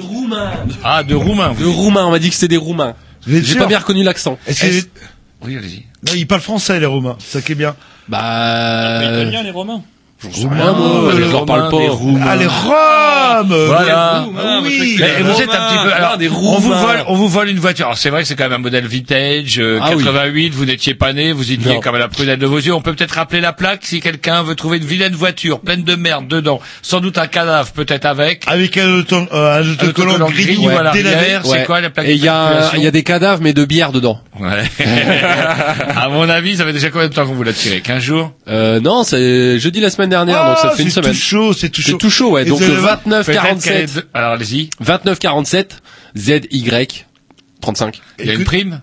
Ah, de Roumains. De roumain, on m'a dit que c'était des roumains. Vous J'ai pas bien reconnu l'accent. Oui, allez-y. Ils parlent français, les Romains. C'est ça qui est bien. Bah, Italien, les Romains. Roumain, moi, je leur parle pas. Ah, les Roms Voilà. Ah, oui. Mais vous êtes un petit peu. Alors, des on vous vole, on vous vole une voiture. Alors c'est vrai que c'est quand même un modèle vintage, euh, Ah oui. 88. Vous n'étiez pas né, vous étiez comme à la prudelle de vos yeux. On peut peut-être rappeler la plaque si quelqu'un veut trouver une vilaine voiture pleine de merde dedans. Sans doute un cadavre peut-être avec. Avec un, auto, euh, un autocollant autocollant gris, gris, voilà, délavé. derrière. C'est quoi la plaque Et il y a, il y a des cadavres, mais de bière dedans. Ouais. à mon avis, ça fait déjà combien de temps qu'on vous l'a tiré? 15 jours? Euh, non, c'est jeudi la semaine dernière, donc ça Ah, fait une c'est tout chaud, c'est tout C'est chaud. tout chaud, ouais. Et Donc le allez- 29 Peut-être qu'elle est 47, de- Alors allez-y. 29 47, ZY 35. Il y a une prime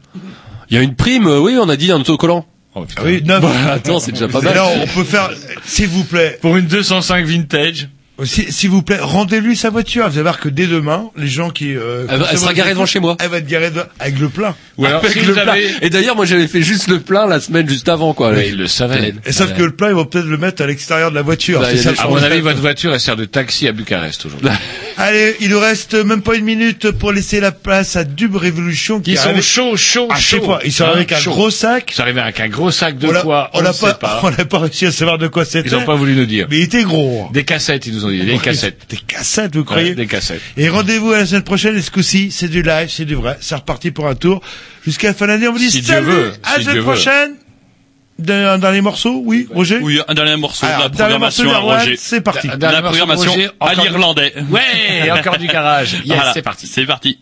Il y a une prime, euh, oui, on a dit un autocollant. Oh. Ah oui, neuf. Bah, attends, c'est déjà pas mal. là, on peut faire, s'il vous plaît, Pour une 205 vintage. Si- s'il vous plaît, rendez-lui sa voiture. Vous allez voir que dès demain, les gens qui, euh, Elle, sera garée devant chez moi. Elle va être garée de- avec le plein. Ou alors, Avec si le plein. avez... Et d'ailleurs, moi, j'avais fait juste le plein la semaine juste avant, quoi. Oui, il le savait. Et sauf que le plein, ils vont peut-être le mettre à l'extérieur de la voiture. Bah, ça À mon avis, votre voiture, elle sert de taxi à Bucarest aujourd'hui. Allez, il nous reste même pas une minute pour laisser la place à Dub Revolution qui Ils sont chauds, chauds, chauds. ils sont Hein, avec un gros sac. Ils sont arrivés avec un gros sac de quoi on n'a pas. on n'a pas réussi à savoir de quoi c'était. Ils n'ont pas voulu nous dire. Mais il était gros. Des cassettes, ils nous ont dit. Des cassettes. Des cassettes, vous croyez Des cassettes. Et rendez-vous à la semaine prochaine, et ce coup-ci, c'est du live, c'est du vrai. C'est reparti pour un tour. Jusqu'à la fin de l'année, on vous dit salut, à la semaine prochaine. D'un un dernier morceau, oui, Roger Oui, un dernier morceau Alors, de la morceau programmation à Roger. c'est parti. La programmation Roger, à l'irlandais. Ouais, encore du garage. Yes, Voilà, c'est parti. C'est parti.